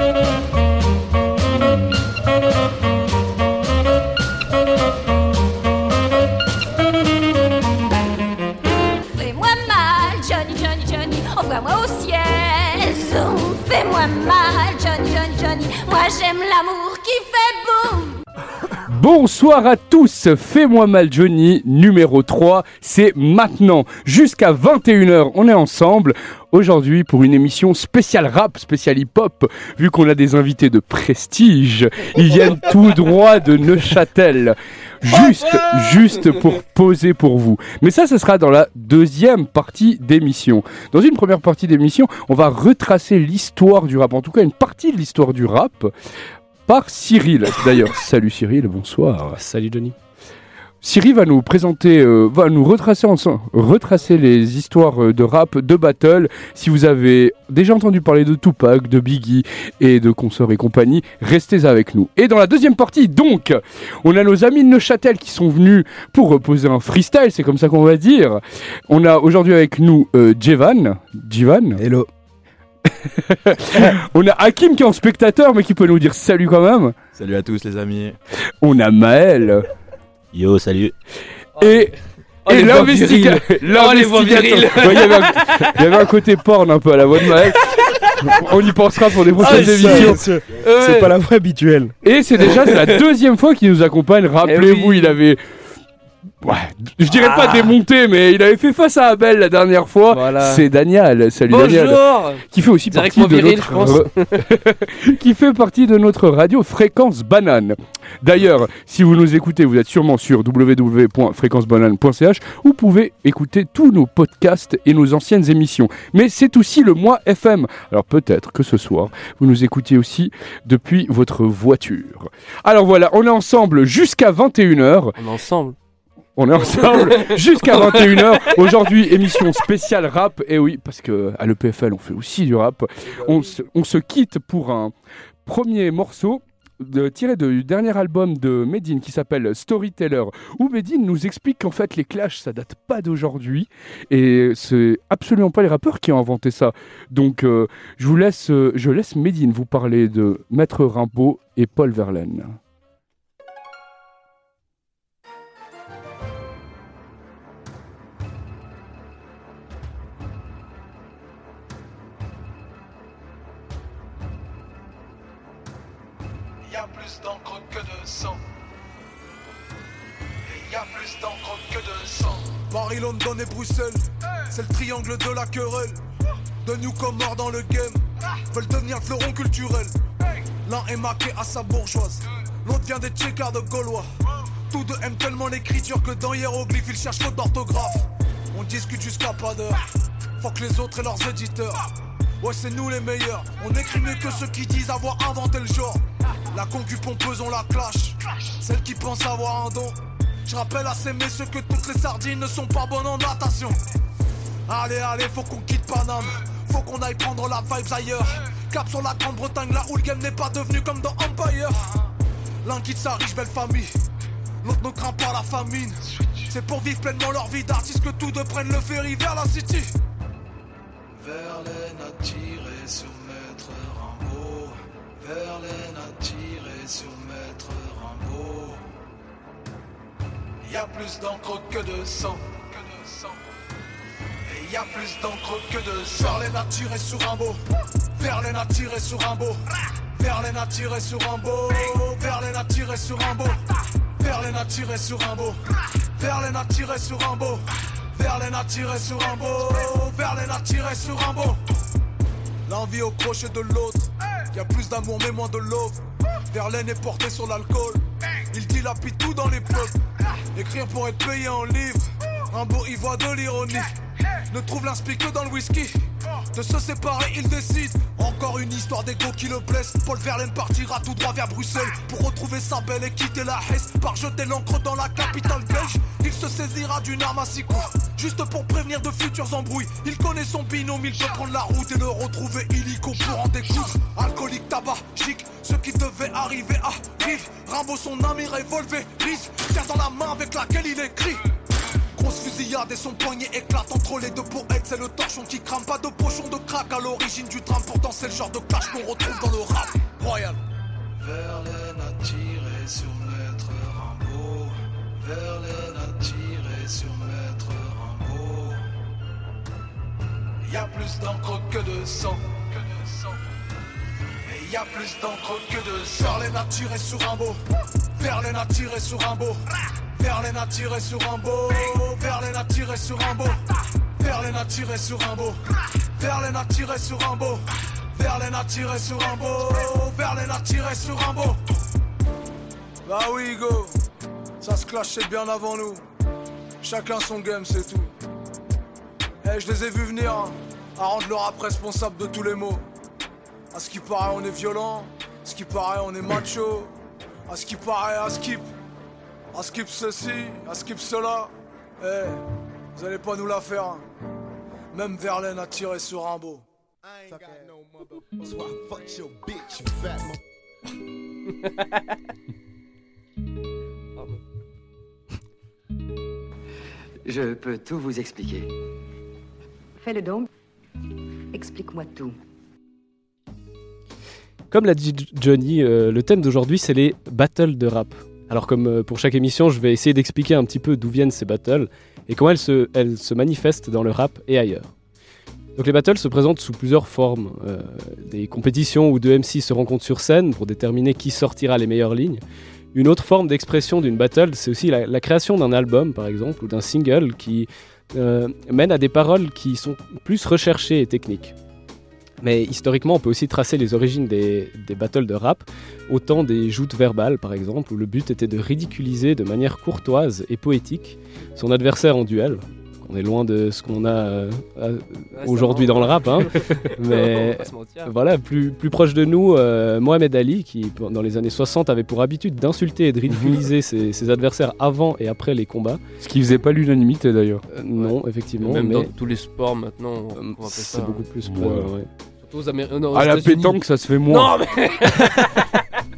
Fais-moi mal, Johnny, Johnny, Johnny, envoie-moi au ciel. Fais-moi mal, Johnny, Johnny, Johnny, moi j'aime l'amour. Bonsoir à tous, Fais-moi mal Johnny, numéro 3, c'est maintenant, jusqu'à 21h, on est ensemble, aujourd'hui pour une émission spéciale rap, spéciale hip-hop, vu qu'on a des invités de prestige, ils viennent tout droit de Neuchâtel, juste, juste pour poser pour vous. Mais ça, ce sera dans la deuxième partie d'émission. Dans une première partie d'émission, on va retracer l'histoire du rap, en tout cas une partie de l'histoire du rap, par Cyril. D'ailleurs, salut Cyril, bonsoir. Salut Johnny. Cyril va nous présenter, euh, va nous retracer ensemble, retracer les histoires euh, de rap, de battle. Si vous avez déjà entendu parler de Tupac, de Biggie et de consorts et compagnie, restez avec nous. Et dans la deuxième partie, donc, on a nos amis de Neuchâtel qui sont venus pour reposer un freestyle, c'est comme ça qu'on va dire. On a aujourd'hui avec nous euh, Jevan, Jivan. Hello. On a Hakim qui est en spectateur mais qui peut nous dire salut quand même. Salut à tous les amis. On a Maël. Yo, salut. Et, Oh, et. Oh, les voix l'investigateur. viriles. Il y, avait un- il y avait un côté porn un peu à la voix de Maël. On y pensera pour des prochaines Ah, émissions. C'est Ouais. pas la voix habituelle. Et c'est déjà la deuxième fois qu'il nous accompagne. Rappelez-vous, Eh oui. il avait. Ouais, je dirais pas Ah. démonté, mais il avait fait face à Abel la dernière fois. Voilà. C'est Daniel. Salut Daniel. Bonjour Qui fait aussi partie de viril, notre qui fait partie de notre radio Fréquence Banane. D'ailleurs, si vous nous écoutez, vous êtes sûrement sur www.fréquencebanane.ch où vous pouvez écouter tous nos podcasts et nos anciennes émissions. Mais c'est aussi le mois FM. Alors peut-être que ce soir, vous nous écoutiez aussi depuis votre voiture. Alors voilà, on est ensemble jusqu'à 21h. On est ensemble. On est ensemble jusqu'à 21h. Aujourd'hui, émission spéciale rap. Et oui, parce que à l'EPFL, on fait aussi du rap. On se, on se quitte pour un premier morceau. De, tiré du dernier album de Medine qui s'appelle Storyteller, où Medine nous explique qu'en fait les clashs ça date pas d'aujourd'hui et c'est absolument pas les rappeurs qui ont inventé ça. Donc euh, je vous laisse, euh, je laisse Medine vous parler de Maître Rimbaud et Paul Verlaine. Paris, London et Bruxelles, c'est le triangle de la querelle. De newcomers dans le game, veulent devenir le fleuron culturel. L'un est maqué à sa bourgeoise, l'autre vient des tchécards de Gaulois. Tous deux aiment tellement l'écriture que dans hiéroglyphes ils cherchent faute d'orthographe. On discute jusqu'à pas d'heure, faut que les autres et leurs éditeurs. Ouais, c'est nous les meilleurs, on écrit mieux que ceux qui disent avoir inventé le genre. La concu pompeuse, on la clash. Celle qui pense avoir un don. Je rappelle à ces messieurs que toutes les sardines ne sont pas bonnes en natation. Allez, allez, faut qu'on quitte Paname. Faut qu'on aille prendre la vibes ailleurs. Cap sur la Grande-Bretagne, là où le game n'est pas devenu comme dans Empire. L'un quitte sa riche belle famille. L'autre ne craint pas la famine. C'est pour vivre pleinement leur vie d'artiste que tous deux prennent le ferry vers la city. A tiré sur Maître. Verlaine a tiré Y a plus d'encre que de sang. Et y a plus d'encre que de sang. Verlaine a tiré sur Rimbaud. Verlaine a tiré sur Rimbaud. Verlaine a tiré sur Rimbaud. Verlaine a tiré sur Rimbaud. Verlaine a tiré sur Rimbaud. Verlaine a tiré sur Rimbaud. Verlaine a tiré sur Rimbaud. Verlaine a tiré sur Rimbaud. L'envie au crochet de l'autre. Y a plus d'amour mais moins de love. Verlaine est porté sur l'alcool. Il dilapide tout dans les peuples. Écrire pour être payé en livres. Rimbaud y voit de l'ironie. Ne trouve l'inspi que dans le whisky. De se séparer, il décide. Encore une histoire d'ego qui le blesse. Paul Verlaine partira tout droit vers Bruxelles pour retrouver sa belle et quitter la Hesse. Par jeter l'encre dans la capitale belge, il se saisira d'une arme à six coups. Juste pour prévenir de futurs embrouilles. Il connaît son binôme, il peut prendre la route et le retrouver illico pour en découdre. Alcoolique, tabac, chic, ce qui devait arriver arrive. Rimbaud, son ami révolvé, brise, tient dans la main avec laquelle il écrit. Gros grosse fusillade et son poignet éclate entre les deux poètes. C'est le torchon qui crame, pas de pochon de crack à l'origine du drame. Pourtant, c'est le genre de clash qu'on retrouve dans le rap royal. Verlaine a tiré sur Maître Rimbaud. Verlaine a tiré sur Maître Rimbaud. Y a plus d'encre que de sang. Et y a plus d'encre que de sang. Verlaine a tiré sur Rimbaud. Verlaine a tiré sur Rimbaud. Verlaine a tiré sur Rimbaud. Verlaine a tiré sur Rimbaud. Verlaine a tiré sur Rimbaud. Verlaine a tiré sur Rimbaud. Verlaine a tiré sur Rimbaud. Verlaine a tiré sur Rimbaud. Bah oui, go. Ça se clashait bien avant nous. Chacun son game, c'est tout. Eh, je les ai vus venir hein, à rendre le rap responsable de tous les maux. À ce qui paraît, on est violent. À ce qui paraît, on est macho. À ce qui paraît, à skip. À skip ceci, à skip cela. Eh, vous allez pas nous la faire. hein. Même Verlaine a tiré sur Rimbaud. Je peux tout vous expliquer. Fais-le donc. Explique-moi tout. Comme l'a dit Johnny, euh, le thème d'aujourd'hui, c'est les battles de rap. Alors comme euh, pour chaque émission, je vais essayer d'expliquer un petit peu d'où viennent ces battles et comment elles se, manifestent dans le rap et ailleurs. Donc les battles se présentent sous plusieurs formes. Euh, des compétitions où deux MC se rencontrent sur scène pour déterminer qui sortira les meilleures lignes. Une autre forme d'expression d'une battle, c'est aussi la, la création d'un album, par exemple, ou d'un single qui euh, mène à des paroles qui sont plus recherchées et techniques. Mais historiquement, on peut aussi tracer les origines des, des battles de rap, autant des joutes verbales par exemple, où le but était de ridiculiser de manière courtoise et poétique son adversaire en duel. On est loin de ce qu'on a euh, à- aujourd'hui dans le rap, hein. mais voilà, plus, plus proche de nous, euh, Mohamed Ali, qui dans les années 60 avait pour habitude d'insulter et de ridiculiser ses, ses adversaires avant et après les combats. Ce qui faisait pas l'unanimité d'ailleurs. Euh, non, effectivement, Même mais dans tous les sports maintenant, euh, c'est beaucoup plus. Ouais. Euh, aux Américains. aux À la pétanque, ça se fait moins. Non, mais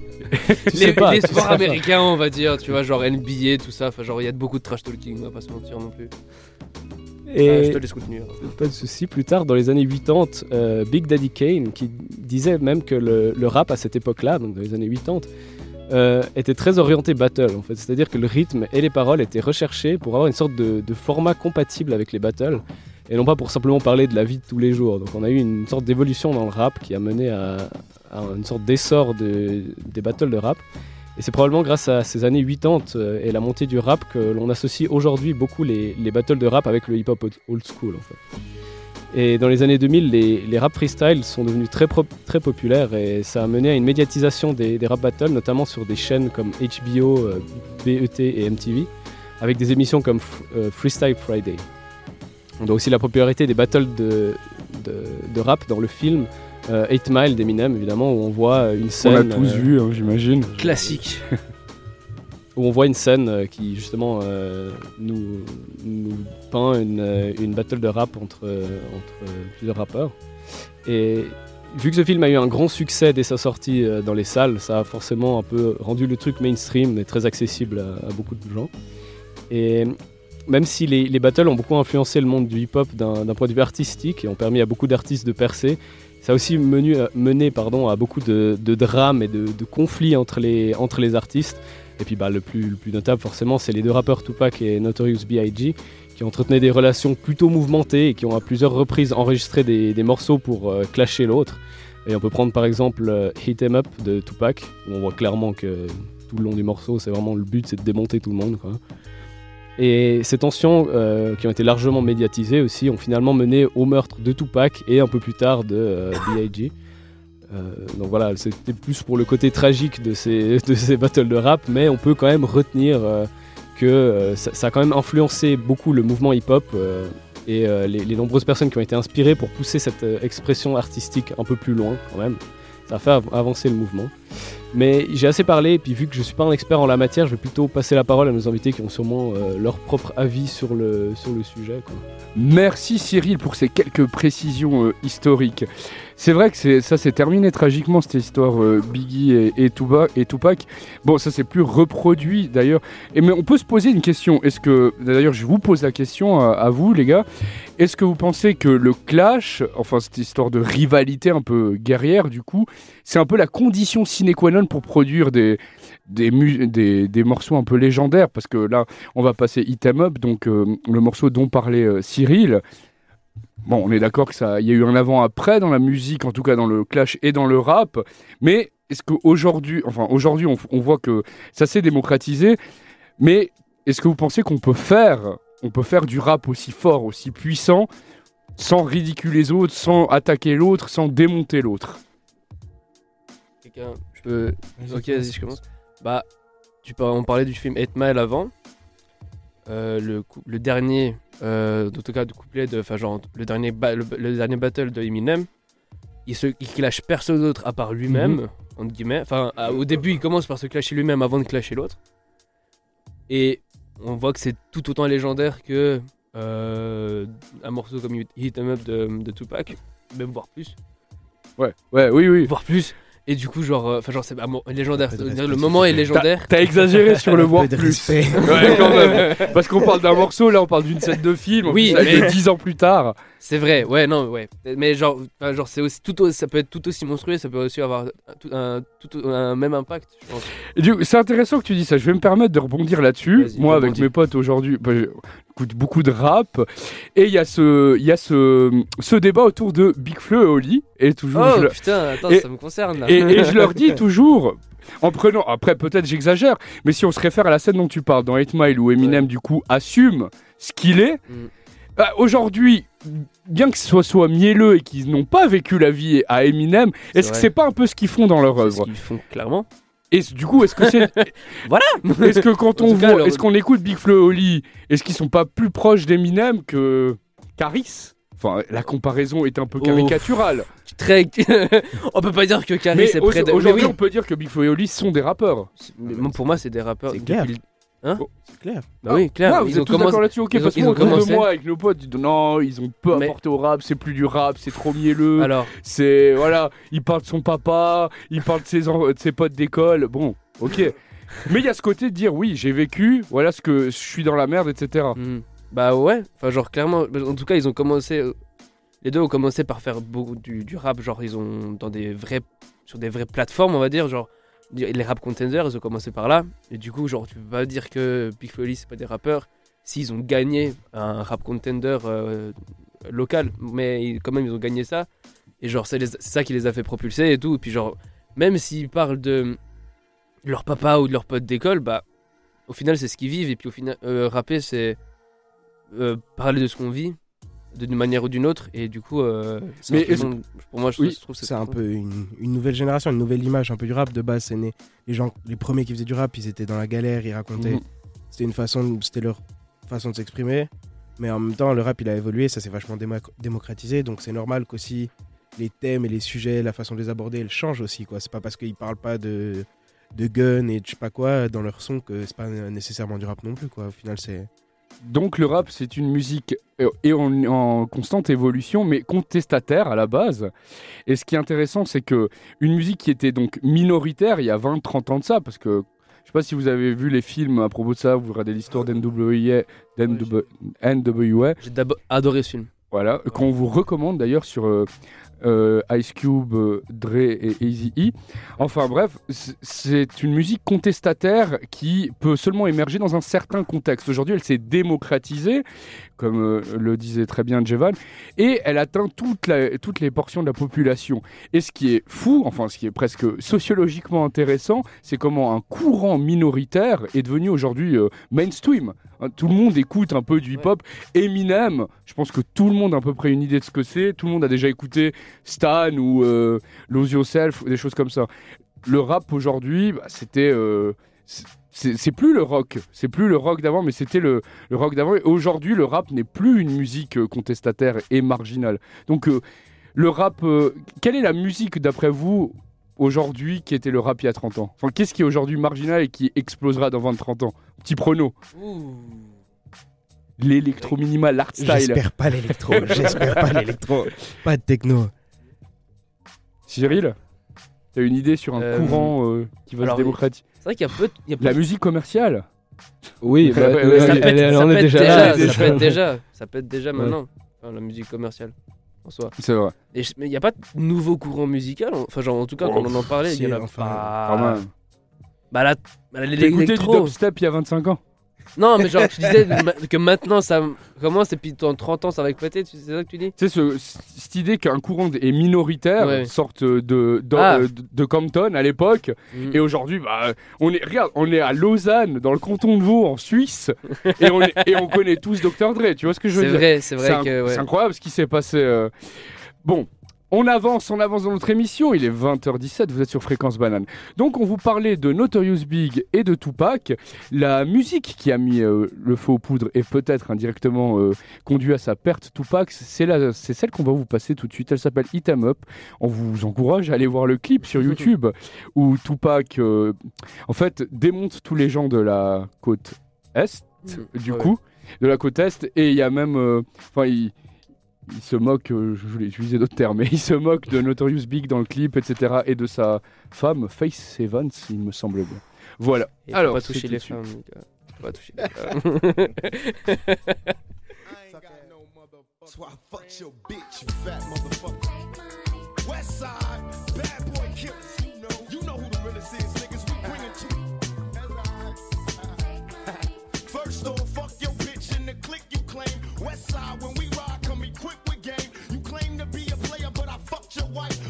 les, pas, les sports américains, on va dire, tu vois, genre NBA, tout ça. Enfin, genre, il y a beaucoup de trash talking, on va pas se mentir non plus. Et Ah, je te laisse continuer. pas de souci. Plus tard, dans les années 80, euh, Big Daddy Kane, qui disait même que le, le rap à cette époque-là, donc dans les années 80, euh, était très orienté battle en fait. C'est-à-dire que le rythme et les paroles étaient recherchés pour avoir une sorte de, de format compatible avec les battles et non pas pour simplement parler de la vie de tous les jours. Donc on a eu une sorte d'évolution dans le rap qui a mené à, une sorte d'essor de- des battles de rap. Et c'est probablement grâce à ces années 80 euh, et la montée du rap que l'on associe aujourd'hui beaucoup les, les battles de rap avec le hip-hop old- school. Et dans les années 2000, les, rap freestyle sont devenus très, très populaires et ça a mené à une médiatisation des, rap battles, notamment sur des chaînes comme HBO, euh, BET et MTV, avec des émissions comme euh, Freestyle Friday. On a aussi la popularité des battles de, de, de rap dans le film euh, 8 Mile d'Eminem, évidemment, où on voit une On scène. l'a tous euh, vu, hein, j'imagine. Classique. où on voit une scène euh, qui justement euh, nous, nous peint une, euh, une battle de rap entre, euh, entre euh, plusieurs rappeurs. Et vu que ce film a eu un grand succès dès sa sortie euh, dans les salles, ça a forcément un peu rendu le truc mainstream et très accessible à, à beaucoup de gens. Et même si les, les battles ont beaucoup influencé le monde du hip-hop d'un point de vue artistique et ont permis à beaucoup d'artistes de percer, ça a aussi menu- mené pardon, à beaucoup de, de drames et de, de conflits entre les, entre les artistes. Et puis bah, le, plus, le plus notable forcément, c'est les deux rappeurs Tupac et Notorious B.I.G. qui entretenaient des relations plutôt mouvementées et qui ont à plusieurs reprises enregistré des, des morceaux pour euh, clasher l'autre. Et on peut prendre par exemple euh, Hit 'em Up de Tupac, où on voit clairement que tout le long du morceau, c'est vraiment le but, c'est de démonter tout le monde. Et ces tensions, euh, qui ont été largement médiatisées aussi, ont finalement mené au meurtre de Tupac et un peu plus tard de euh, B.I.G. Euh, donc voilà, c'était plus pour le côté tragique de ces, de battles de rap, mais on peut quand même retenir euh, que ça, a quand même influencé beaucoup le mouvement hip-hop et les, nombreuses personnes qui ont été inspirées pour pousser cette expression artistique un peu plus loin quand même. Ça a fait av- avancer le mouvement. Mais j'ai assez parlé, et puis vu que je ne suis pas un expert en la matière, je vais plutôt passer la parole à nos invités qui ont sûrement euh, leur propre avis sur le, sur le sujet. Merci Cyril pour ces quelques précisions euh, historiques. C'est vrai que ça s'est terminé tragiquement cette histoire euh, Biggie et, Tupac. Bon, ça s'est plus reproduit d'ailleurs. Mais on peut se poser une question. Est-ce que d'ailleurs je vous pose la question à vous les gars. Est-ce que vous pensez que le clash, enfin cette histoire de rivalité un peu guerrière du coup, c'est un peu la condition sine qua non pour produire des des, des, morceaux un peu légendaires parce que là on va passer Hit 'em Up donc euh, le morceau dont parlait euh, Cyril Bon, on est d'accord que ça, y a eu un avant-après dans la musique, en tout cas dans le clash et dans le rap. Mais est-ce qu'aujourd'hui, enfin aujourd'hui, on, on voit que ça s'est démocratisé. Mais est-ce que vous pensez qu'on peut faire, on peut faire du rap aussi fort, aussi puissant, sans ridiculer les autres, sans attaquer l'autre, sans démonter l'autre? Quelqu'un, je peux. Ok, vas-y, je commence. Bah, tu par- on parlait du film 8 Mile avant. Euh, le, dernier, euh, en tout cas, de couplet de. Enfin, genre, le dernier, ba- le, le dernier battle de Eminem, il se il clash personne d'autre à part lui-même, Mhm. entre guillemets. Enfin, au début, il commence par se clasher lui-même avant de clasher l'autre. Et on voit que c'est tout autant légendaire que euh, un morceau comme Hit 'em Up de, de Tupac, même voire plus Ouais, ouais, oui, oui. voire plus. Et du coup, genre, euh, enfin, genre, c'est mo- légendaire. Respect, Le moment est légendaire. T'as exagéré sur le voir plus. Ouais, quand même. Parce qu'on parle d'un morceau, là on parle d'une scène de film. Oui, mais- dix ans plus tard. C'est vrai, ouais, non, ouais. Mais genre, genre, c'est aussi tout, ça peut être tout aussi monstrueux, ça peut aussi avoir un, tout, un, tout- un même impact, je pense. Et du coup, c'est intéressant que tu dis ça. Je vais me permettre de rebondir là-dessus. Moi, avec mes potes aujourd'hui, bah, j'écoute beaucoup de rap. Et il y a ce, il y a ce, ce débat autour de Big Flo et Oli. Et toujours, Oh je, putain, attends, Et- ça me concerne là. et, et je leur dis toujours, en prenant, après peut-être j'exagère, mais si on se réfère à la scène dont tu parles dans 8 Mile où Eminem du coup assume ce qu'il est, Mm. bah, aujourd'hui, bien que ce soit, soit mielleux et qu'ils n'ont pas vécu la vie à Eminem, est-ce que c'est pas un peu ce qu'ils font dans leur œuvre? qu'ils font clairement. Et du coup, est-ce que c'est. Voilà Est-ce que quand on cas, voit. Est-ce qu'on écoute Big Flo et Oli, est-ce qu'ils sont pas plus proches d'Eminem que. Caris? Enfin, la comparaison est un peu Oh. caricaturale. Très. on peut pas dire que Caris est près de. aujourd'hui, oui. on peut dire que Big Flo et Oli sont des rappeurs. Mais pour moi, c'est des rappeurs. C'est depuis clair. le- C'est clair. Bah oui, clair. Ah, vous ils êtes ont tous commencé. d'accord là-dessus, ok, ils ont- parce ils que commencé. moi avec nos potes, ils disent non, ils ont peu Mais- apporté au rap, c'est plus du rap, c'est trop mielleux. Alors, C'est voilà, il parle de son papa, il parle de ses, en- de ses potes d'école. Bon, ok. Mais il y a ce côté de dire oui, j'ai vécu, voilà ce que je suis dans la merde, etc. Hmm. Bah ouais, enfin genre clairement, en tout cas ils ont commencé, euh, les deux ont commencé par faire beaucoup du, du rap, genre ils ont dans des vrais, sur des vraies plateformes on va dire, genre les rap contenders ils ont commencé par là, et du coup genre tu peux pas dire que Big Flo et Oli, c'est pas des rappeurs, s'ils ont gagné un rap contender euh, local, mais quand même ils ont gagné ça, et genre c'est ça qui les a fait propulser et tout, puis genre même s'ils parlent de leur papa ou de leur pote d'école, bah au final c'est ce qu'ils vivent, et puis au final euh, rapper c'est euh, parler de ce qu'on vit d'une manière ou d'une autre et du coup euh, Mais un pour moi je Oui, trouve C'est un peu une, une nouvelle génération, une nouvelle image un peu du rap. De base, c'est né. Les gens, les premiers qui faisaient du rap, ils étaient dans la galère, ils racontaient. Mhm. C'était une façon, c'était leur façon de s'exprimer. Mais en même temps, le rap, il a évolué, ça s'est vachement démo- démocratisé. Donc c'est normal qu'aussi les thèmes et les sujets, la façon de les aborder, elles changent aussi. quoi. C'est pas parce qu'ils parlent pas de, de gun et de je sais pas quoi dans leur son que c'est pas nécessairement du rap non plus. Quoi. Au final, c'est. Donc le rap, c'est une musique euh, et en, en constante évolution, mais contestataire à la base. Et ce qui est intéressant, c'est que une musique qui était donc minoritaire il y a 20-30 ans de ça, parce que je sais pas si vous avez vu les films à propos de ça, vous regardez l'histoire d'NWA, d'NW- NWA, j'ai d'abord adoré ce film. Voilà, qu'on vous recommande d'ailleurs sur euh, euh, Ice Cube, euh, Dre et Easy E. Enfin bref, c'est une musique contestataire qui peut seulement émerger dans un certain contexte. Aujourd'hui, elle s'est démocratisée, comme euh, le disait très bien Jevan, et elle atteint toutes les portions de la population. Et ce qui est fou, enfin ce qui est presque sociologiquement intéressant, c'est comment un courant minoritaire est devenu aujourd'hui mainstream. Hein, Tout le monde écoute un peu du hip-hop. Eminem, je pense que tout le monde a à peu près une idée de ce que c'est. Tout le monde a déjà écouté Stan ou euh, Lose Yourself, ou des choses comme ça. Le rap aujourd'hui, bah, c'était. euh, c'est- plus le rock, c'est plus le rock d'avant, mais c'était le, le rock d'avant. Et aujourd'hui, le rap n'est plus une musique euh, contestataire et marginale. Donc, euh, le rap, euh, quelle est la musique d'après vous aujourd'hui qui était le rap il y a 30 ans Enfin, qu'est-ce qui est aujourd'hui marginal et qui explosera dans 20-30 ans? Petit prono. L'électro minimal, l'art style. J'espère pas l'électro. J'espère pas l'électro. Pas de techno. Cyril, t'as une idée sur un Euh, courant euh, qui va alors, se démocratiser C'est vrai qu'il y a peu. de- il y a peu La de- musique commerciale Oui, bah, Ouais, ouais, ouais, ça elle, elle être déjà. Ça être déjà. Ça être déjà Ouais. maintenant. Enfin, la musique commerciale. En soi. C'est vrai. Et il n'y a pas de nouveau courant musical. Enfin, genre, en tout cas, Oh, quand on en parlait, il y en a enfin, Quand pas. même. Bah là, bah, T'as écouté du l'électro. dubstep il y a 25 ans? Non, mais genre, tu disais que maintenant ça commence et puis dans 30 ans ça va éclater, tu- c'est ça que tu dis? Tu sais, ce- cette idée qu'un courant est minoritaire, Ouais. sorte de, de, Ah. euh, de- de Compton à l'époque, Mm. et aujourd'hui, bah, on est, regarde, on est à Lausanne, dans le canton de Vaud, en Suisse, et on, est- et on connaît tous Dr. Dre, tu vois ce que je veux C'est dire? vrai, c'est C'est vrai inc- que. ouais. c'est incroyable ce qui s'est passé. euh. Bon. On avance, on avance dans notre émission, il est 20h17, vous êtes sur Fréquence Banane. Donc on vous parlait de Notorious Big et de Tupac. La musique qui a mis euh, le feu aux poudres et peut-être indirectement euh, conduit à sa perte, Tupac, c'est celle qu'on va vous passer tout de suite. Elle s'appelle Hit 'em Up. On vous encourage à aller voir le clip sur YouTube où Tupac, euh, en fait, démonte tous les gens de la côte Est, Mm. du Ouais. coup, de la côte Est, et il y a même... Enfin, il il se moque, euh, je voulais utiliser d'autres termes, mais il se moque de Notorious Big dans le clip, etc. et de sa femme, Faith Evans, il me semble bien. Voilà. Et Alors, pas toucher les femmes. pas toucher les femmes. So I fucked your bitch, you fat motherfucker. West side, bad boy killers. You know, you know who the realest is, niggas. We bring it to you. First off, fuck your bitch in the click you claim. West side, when we I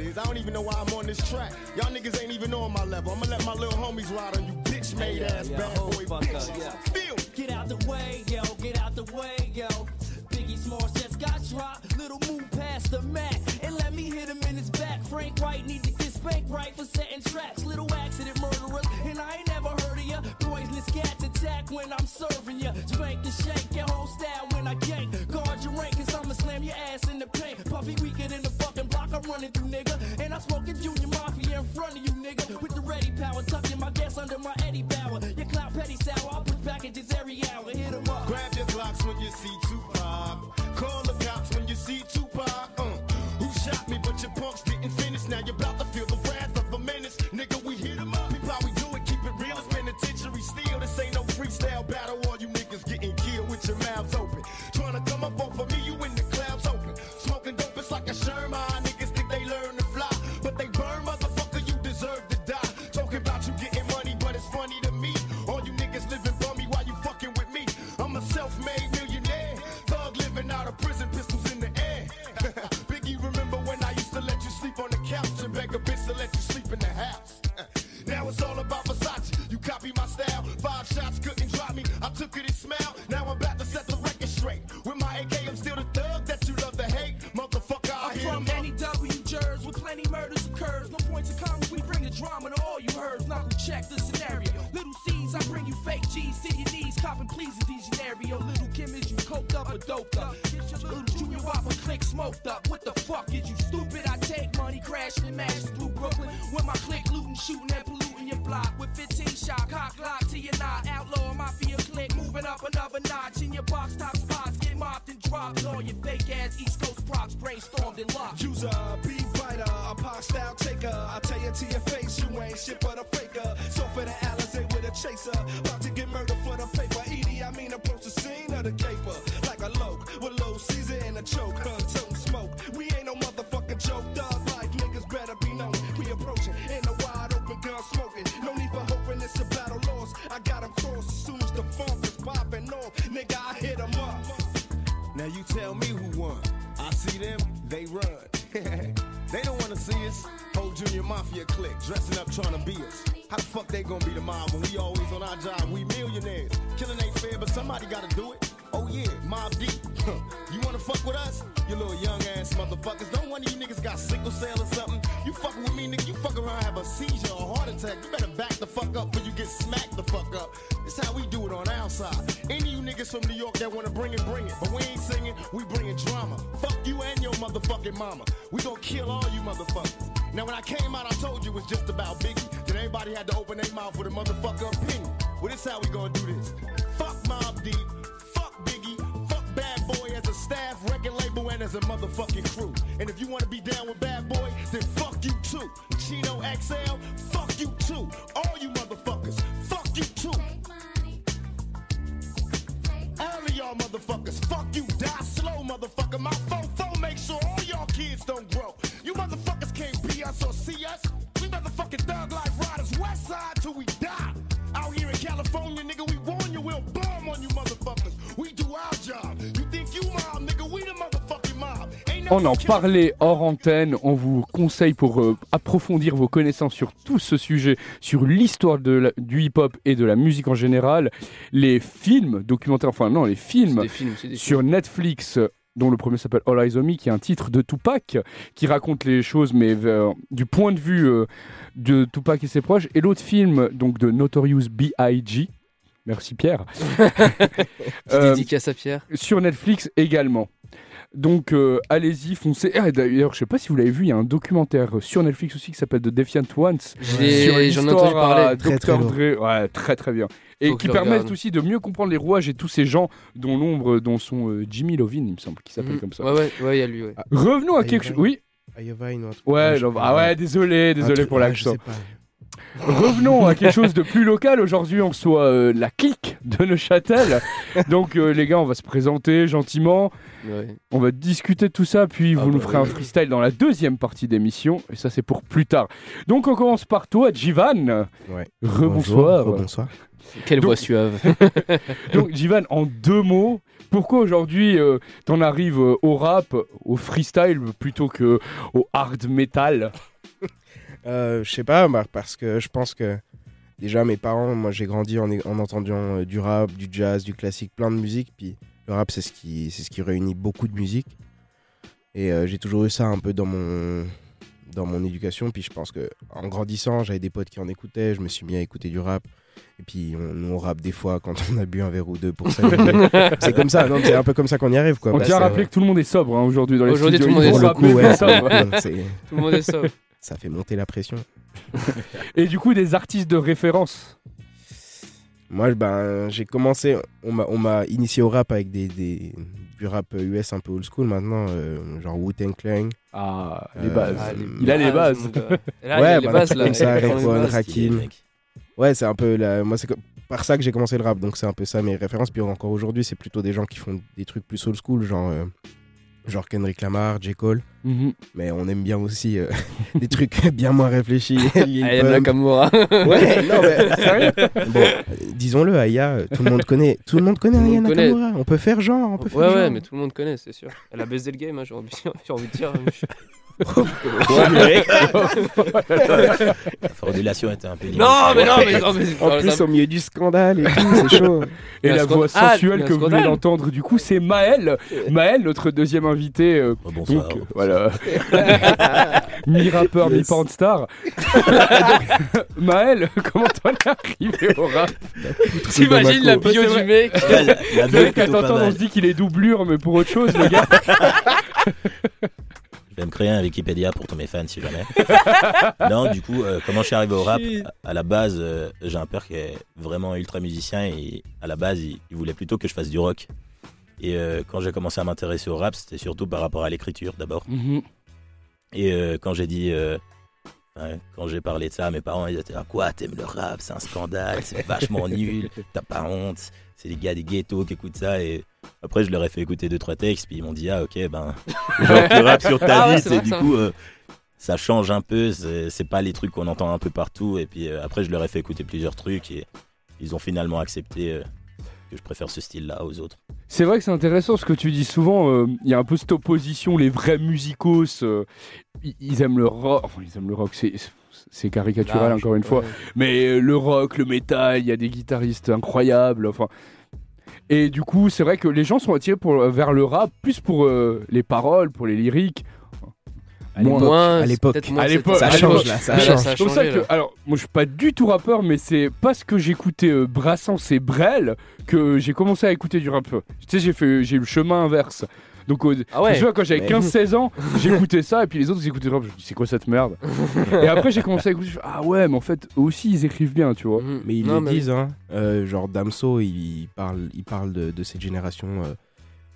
it is. I don't even know why I'm on this track. Y'all niggas ain't even on my level. I'ma let my little homies ride on you bitch made ass bad boy bitches. Feel Get out the way, yo, get out the way, yo. Biggie Smalls just got dropped. Little move past the Mac. And let me hit him in his back. Frank White need to get spanked right for setting traps. Little accident murderers. And I ain't never heard of ya. Poisonous cats attack when I'm serving running through, nigga. What the fuck is you stupid? I take money, crashing and mashing through Brooklyn. With my click looting, shooting and polluting your block. With 15 shot, cock lock to your knot. Outlaw mafia click, moving up another notch. In your box top spots, get mopped and dropped. All your fake ass East Coast props brainstormed and locked. User, be fighter, a pop style taker. I tell you to your face, you ain't shit but a faker. So for the Alizé with a chaser, about to get murdered for the paper. Edie, I mean approach the scene of the caper like a loke with low Caesar in a choke. Motherfucking joke. Dog like niggas better be known. We approaching in a wide open gun smoking. No need for hoping it's a battle lost. I got 'em crossed as soon as the funk is popping off. Nigga, I hit 'em up. Now you tell me who won. I see them, they run. they don't wanna see us. Whole junior mafia clique, dressing up trying to be us. How the fuck they gonna be the mob when we always on our job? We millionaires. Killing ain't fair, but somebody gotta do it. Oh yeah, Mob D. you wanna fuck with us? You little young ass motherfuckers. Don't one of you niggas got sickle cell or something? You fucking with me, nigga. You fuck around, have a seizure or heart attack. You better back the fuck up before you get smacked the fuck up. It's how we do it on our side. Any of you niggas from New York that wanna bring it, bring it. But we ain't singing, we bringing drama. Fuck you and your motherfucking mama. We gonna kill all you motherfuckers. Now when I came out, I told you it was just about Biggie. Then everybody had to open their mouth with a motherfucker opinion. Well, this how we gonna do this. Fuck Mob Deep. And as a motherfucking crew. And if you wanna be down with Bad Boy, then fuck you too. Chino XL, fuck you too. All you motherfuckers, fuck you too. All of y'all motherfuckers, fuck you, die slow, motherfucker. My phone On en parlait hors antenne, on vous conseille pour euh, approfondir vos connaissances sur tout ce sujet, sur l'histoire du hip-hop et de la musique en général, les films documentaires, enfin non, les films, sur Netflix euh, dont le premier s'appelle All Eyes on Me, qui est un titre de Tupac, qui raconte les choses, mais vers- du point de vue euh, de Tupac et ses proches, et l'autre film donc de Notorious B.I.G. Merci Pierre. Euh, dédicace à Pierre. Sur Netflix également. Donc euh, allez-y, foncez. Ah, et D'ailleurs, je sais pas si vous l'avez vu, il y a un documentaire sur Netflix aussi qui s'appelle The Defiant Ones. J'en ai l'histoire entendu parler. Très, Dr. très. Dre. Ouais, très très bien. Et Faut qui permettent aussi de mieux comprendre les rouages et tous ces gens dont l'ombre, dont sont euh, Jimmy Lovin, il me semble, qui s'appelle Mhm. comme ça. Ouais, ouais, ouais, il y a lui, ouais. Revenons à quelque chose. Oui. Iovine ou un truc Ouais, ah ouais, désolé, désolé pour l'accent. Revenons à quelque chose de plus local. Aujourd'hui, on reçoit euh, la clique de Neuchâtel. Donc, euh, les gars, on va se présenter gentiment. Ouais. On va discuter de tout ça, puis vous Ah nous bah ferez un freestyle dans la deuxième partie d'émission. Et ça, c'est pour plus tard. Donc, on commence par toi, Jivan. Ouais. Rebonsoir. Bonjour, rebonsoir. Quelle Donc- voix suave. Donc, Jivan, en deux mots, pourquoi aujourd'hui euh, t'en arrives euh, au rap, au freestyle, plutôt que au hard metal? Euh, je sais pas, bah, parce que je pense que déjà mes parents, moi j'ai grandi en, en entendant euh, du rap, du jazz, du classique, plein de musique. Puis le rap, c'est ce qui, c'est ce qui réunit beaucoup de musique. Et euh, j'ai toujours eu ça un peu dans mon, dans mon éducation. Puis je pense que en grandissant, j'avais des potes qui en écoutaient. Je me suis mis à écouter du rap. Et puis on, nous on rappe des fois quand on a bu un verre ou deux pour s'amuser. c'est comme ça, non, c'est un peu comme ça qu'on y arrive quoi. On Bah, tient à rappeler que tout le monde est sobre hein, aujourd'hui dans les Aujourd'hui, studios. tout le monde est faut pour le sobre. coup, ouais, Tout le monde est sobre. Ça fait monter la pression. Et du coup, des artistes de référence. Moi, ben, j'ai commencé, on m'a, on m'a initié au rap avec des, des- du rap US un peu old school maintenant, euh, genre Wu-Tang Clan. Ah, les Euh, bases. ah, les Il a les bases. là, ouais, les bah, bases, un là. comme ça. Rakim. Ouais, c'est un peu la, moi c'est par ça que j'ai commencé le rap, donc c'est un peu ça mes références. Puis encore aujourd'hui, c'est plutôt des gens qui font des trucs plus old school, genre euh, genre Kendrick Lamar, J Cole. Mhm. Mais on aime bien aussi euh, des trucs bien moins réfléchis. Aya. Nakamura. Ouais, non mais sérieux. Bon, euh, disons-le, Aya, euh, tout le monde connaît, tout le monde connaît Aya. Nakamura. On peut faire genre, on peut faire Ouais, genre. ouais, mais tout le monde connaît, c'est sûr. Elle a baisé le game, hein, j'ai envie, j'ai envie de dire. La formulation était un peu limite. Non, mais non, mais non, mais. En plus, au milieu du scandale et tout, c'est chaud. Et la voix. Ah, sensuelle que vous venez d'entendre, du coup, c'est Maël. Maël, notre deuxième invité. euh, Oh, bonsoir. donc, voilà. mi-rappeur, mi-pornstar. Maël, comment t'en es arrivé au rap? T'imagines la bio du mec pas t'entendre, on se dit qu'il est doublure, mais pour autre chose, le gars. Je vais me créer un Wikipédia pour tous mes fans si jamais. non, du coup, euh, comment je suis arrivé au rap À la base, euh, j'ai un père qui est vraiment ultra musicien et à la base, il, il voulait plutôt que je fasse du rock. Et euh, quand j'ai commencé à m'intéresser au rap, c'était surtout par rapport à l'écriture d'abord. Mhm. Et quand j'ai dit, hein, quand j'ai parlé de ça, mes parents ils étaient ah, quoi, t'aimes le rap, c'est un scandale, c'est vachement nul, t'as pas honte, c'est les gars des ghettos qui écoutent ça. Et après, je leur ai fait écouter deux trois textes, puis ils m'ont dit ah ok ben, genre tu rappes sur ta Ah ouais, vie, c'est et du ça. coup. euh, ça change un peu, c'est pas les trucs qu'on entend un peu partout. Et puis euh, après, je leur ai fait écouter plusieurs trucs et ils ont finalement accepté euh, que je préfère ce style-là aux autres. C'est vrai que c'est intéressant ce que tu dis souvent. euh, Il y a un peu cette opposition, les vrais musicos, euh, ils, aiment le rock. Enfin, ils aiment le rock, c'est. C'est caricatural Large, encore une fois, ouais. mais euh, le rock, le métal, il y a des guitaristes incroyables. Enfin, et du coup, c'est vrai que les gens sont attirés pour, vers le rap plus pour euh, les paroles, pour les lyriques. Moins- Moins, à l'époque. À Ça change là, ça change. ça a C'est pour ça que, là. alors, moi je suis pas du tout rappeur, mais c'est parce que j'écoutais euh, Brassens et Brel que j'ai commencé à écouter du rap. Tu sais, j'ai fait, j'ai eu le chemin inverse. Donc, Ah ouais. je vois quand j'avais Mais- 15-16 ans, j'écoutais ça, et puis les autres ils écoutaient rap. Je me dis, c'est quoi cette merde? Et après, j'ai commencé à écouter. je fais, ah ouais, mais en fait, eux aussi ils écrivent bien, tu vois. Mais ils Non, le mais- disent, hein. Euh, genre Damso, il parle, il parle de, de cette génération euh,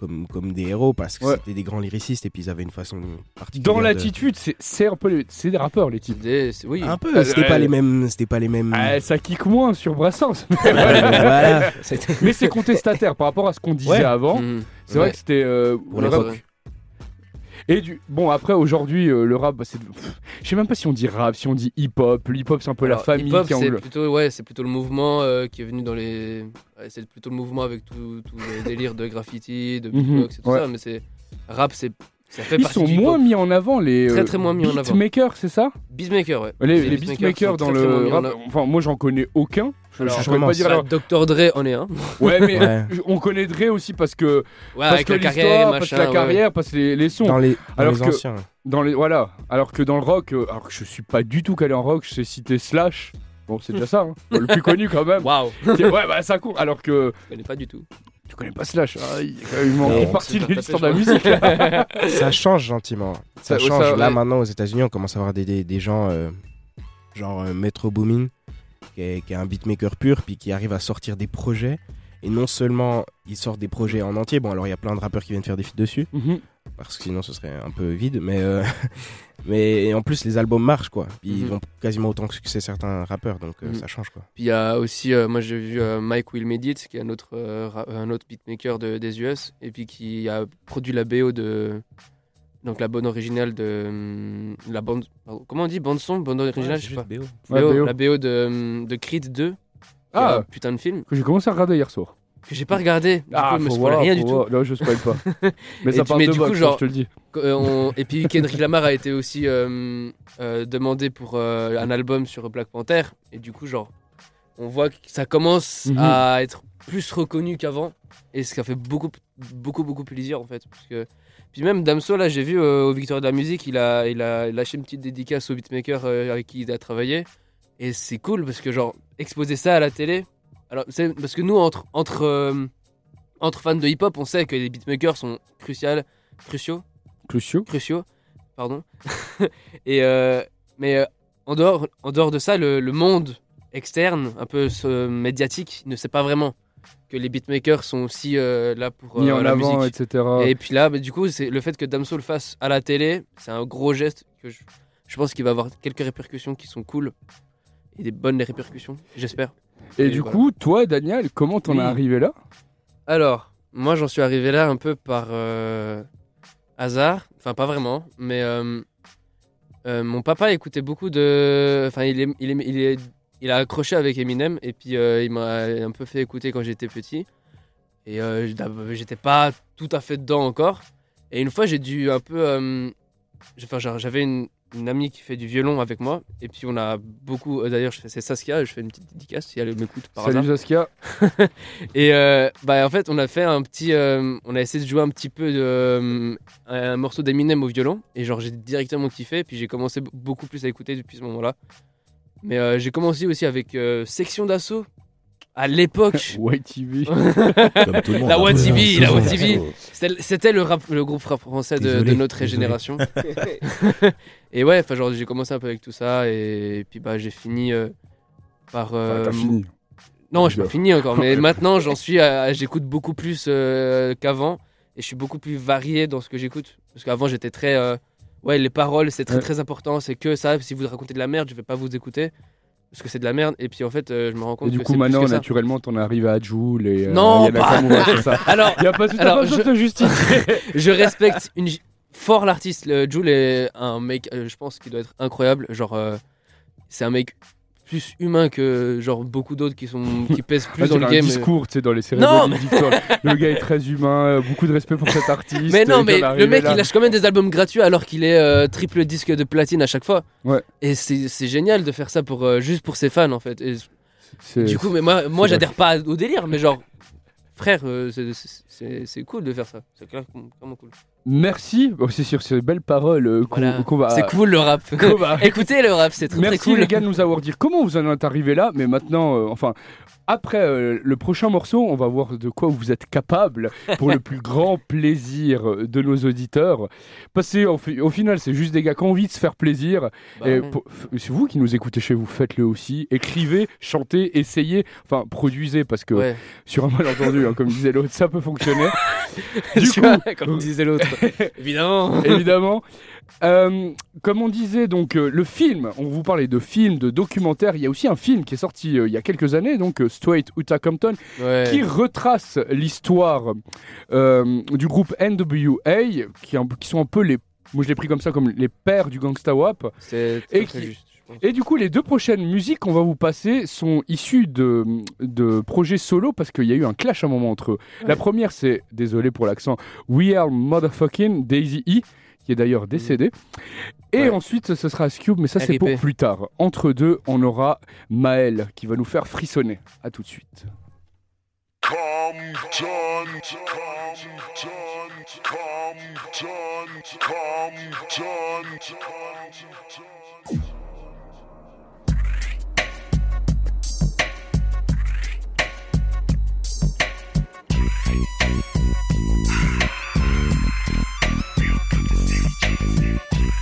comme, comme des héros parce que Ouais. c'était des grands lyricistes et puis ils avaient une façon particulière. Dans de- l'attitude, c'est- c'est un peu, les- c'est des rappeurs les types. Des- Oui. Un peu, Euh, c'était euh, pas les mêmes. C'était pas les mêmes. Ah, ça kick moins sur Brassens, mais voilà. C'était- mais c'est contestataire par rapport à ce qu'on disait Ouais. avant. Mhm. C'est vrai que c'était euh, Pour le Et du bon après aujourd'hui euh, le rap bah, c'est je sais même pas si on dit rap si on dit hip hop le hip hop c'est un peu la famille hip-hop, qui c'est plutôt, ouais, c'est plutôt le mouvement euh, qui est venu dans les. ouais, c'est plutôt le mouvement avec tout, tout le délire de graffiti, de Mhm, beatbox et tout ouais. ça. Mais c'est rap, c'est ça fait ils sont moins hip-hop. mis en avant les Très, euh, très moins mis beatmakers c'est ça? Beatmaker, ouais. les, les beatmakers sont dans très, le rap enfin moi j'en connais aucun je, Alors, je saurais pas dire Bah, alors Dr Dre en est un. ouais mais Ouais. on connaît Dre aussi parce que Ouais, parce avec que la carrière l'histoire et parce que machin. la ouais, carrière parce que les, les sons Dans les, dans Alors les que- anciens. dans les voilà alors que dans le rock euh, alors que je suis pas du tout calé en rock je sais citer Slash bon c'est déjà ça hein. le plus connu quand même ouais. Waouh, ouais bah ça compte alors que je connais pas du tout. tu connais pas Slash ah, il, manque partie c'est de l'histoire de la musique Ça change gentiment. Ça, Ça- change. ça- Là ouais. maintenant aux États-Unis, on commence à avoir des, des, des gens euh, genre euh, Metro Boomin, qui est, qui est un beatmaker pur, puis qui arrive à sortir des projets. Et non seulement il sort des projets en entier. Bon alors il y a plein de rappeurs qui viennent faire des feats dessus, Mhm. parce que sinon ce serait un peu vide. Mais euh, mais en plus les albums marchent quoi. Puis ils Mhm. vont quasiment autant que succès certains rappeurs, donc euh, Mhm. ça change quoi. Puis il y a aussi, euh, moi j'ai vu Mike Will Medit, qui est un autre, un autre beatmaker de- des US, et puis qui a produit la BO de. Donc la bande originale de. hum, La bande. pardon, comment on dit Bande son Bande originale Je sais pas. BO. Ouais, BO, BO. La BO de, hum, de Creed 2. qui est Ah. putain de film que j'ai commencé à regarder hier soir. que j'ai pas regardé. Du Ah, coup, me spoil rien du tout. Non, je spoil pas. Mais Et ça parle mais de du coup, genre- hein, je te le dis. Euh, on- Et puis Kendrick Lamar a été aussi euh, euh, demandé pour euh, un album sur Black Panther. Et du coup, genre, on voit que ça commence Mhm. à être plus reconnu qu'avant. Et ce qui a fait beaucoup, beaucoup, beaucoup plaisir en fait. Parce que... Puis même Damso, là, j'ai vu euh, au Victoire de la musique, il a, il a lâché une petite dédicace au beatmaker euh, avec qui il a travaillé. Et c'est cool parce que, genre, exposer ça à la télé. Alors, c'est parce que nous, entre, entre, euh, entre fans de hip-hop, on sait que les beatmakers sont cruciaux, cruciaux Cruciaux. cruciaux, pardon. et mais en dehors, en dehors de ça, le, le monde externe, un peu médiatique, ne sait pas vraiment que les beatmakers sont aussi euh, là pour Mis euh, en la avant, musique. etc. Et puis là, bah, du coup, c'est le fait que Damso le fasse à la télé, c'est un gros geste que je, je pense qu'il va avoir quelques répercussions qui sont cool et des bonnes répercussions, j'espère. Et, Et du voilà. coup, toi, Daniel, comment t'en Oui. es arrivé là? Alors, moi j'en suis arrivé là un peu par euh, hasard, enfin pas vraiment, mais euh, mon papa écoutait beaucoup de... Enfin, il, est, il, est- il, est- il a accroché avec Eminem et puis euh, il m'a un peu fait écouter quand j'étais petit. Et euh, j'étais pas tout à fait dedans encore. Et une fois, j'ai dû un peu... euh, j'avais une, une amie qui fait du violon avec moi. Et puis on a beaucoup... euh, D'ailleurs, c'est Saskia, je fais une petite dédicace si elle m'écoute par hasard. Salut Saskia. Et euh, bah en fait, on a fait un petit, on a essayé de jouer un petit peu de un morceau d'Eminem au violon et genre j'ai directement kiffé. Puis j'ai commencé beaucoup plus à écouter depuis ce moment-là. Mais euh, j'ai commencé aussi avec euh, Section d'assaut à l'époque. White TV. Comme tout le monde. La hein. WATV, la Tout le monde. WATV. C'était c'était le, rap- le groupe rap français de, Désolé, de notre désolé. génération. et ouais, enfin genre j'ai commencé un peu avec tout ça et, puis bah j'ai fini euh, par. Euh, T'as fini. non, je Bien. pas fini encore, mais maintenant j'en suis, à- j'écoute beaucoup plus euh, qu'avant et je suis beaucoup plus varié dans ce que j'écoute. Parce qu'avant j'étais très, euh, ouais, les paroles c'est très Ouais. très important, c'est que ça. Si vous racontez de la merde, je vais pas vous écouter parce que c'est de la merde. Et puis en fait, euh, je me rends compte Et du que coup, c'est plus maintenant, que ça. naturellement, t'en es arrivé à Joule et. euh, Non, ça. Alors, Y a pas, t'as Alors, je- de te justifier. je respecte une, fort l'artiste. Le Jules est un mec, euh, je pense, qui doit être incroyable. Genre, euh, c'est un mec. Plus humain que genre beaucoup d'autres qui sont qui pèsent plus Ah, dans le un game. discours, tu sais, dans les Non, cérémonies. Le gars est très humain, euh, beaucoup de respect pour cet artiste. Mais non, mais le mec là. il lâche quand même des albums gratuits alors qu'il est euh, triple disque de platine à chaque fois. Ouais. Et c'est génial de faire ça pour euh, juste pour ses fans en fait. Et du coup, mais moi, moi j'adhère pas au délire, mais genre frère, euh, c'est cool de faire ça. C'est clair- vraiment cool. Merci, Oh, c'est sur ces belles paroles euh, qu'on Voilà. qu'on va. C'est cool le rap. va- Écoutez le rap, c'est très Merci très cool. les gars de nous avoir dit comment vous en êtes arrivé là, mais maintenant, euh, enfin, après euh, le prochain morceau, on va voir de quoi vous êtes capable pour le plus grand plaisir de nos auditeurs. Parce que au, fi- au final, c'est juste des gars qui ont envie de se faire plaisir. Bah et c'est vous qui nous écoutez chez vous, faites-le aussi. Écrivez, chantez, essayez, enfin, produisez parce que Ouais. sur un malentendu, hein, comme disait l'autre, ça peut fonctionner. du coup, comme disait l'autre. Évidemment. Évidemment. Euh, comme on disait, donc euh, le film, on vous parlait de films, de documentaires. Il y a aussi un film qui est sorti euh, il y a quelques années, donc euh, Straight Outta Compton, Ouais. qui retrace l'histoire euh, du groupe NWA, qui, est un- qui sont un peu les, moi je l'ai pris comme ça, comme les pères du gangsta wap. C'est Et très, très qui- juste. je pense. Et du coup, les deux prochaines musiques qu'on va vous passer sont issues de, de projets solo parce qu'il y a eu un clash à un moment entre eux. La première, c'est, désolé pour l'accent, We Are Motherfucking Daisy E, qui est d'ailleurs décédé. Et Ouais. ensuite, ce sera Cube, mais ça, c'est pour plus tard. Entre deux, on aura Maël qui va nous faire frissonner. À tout de suite.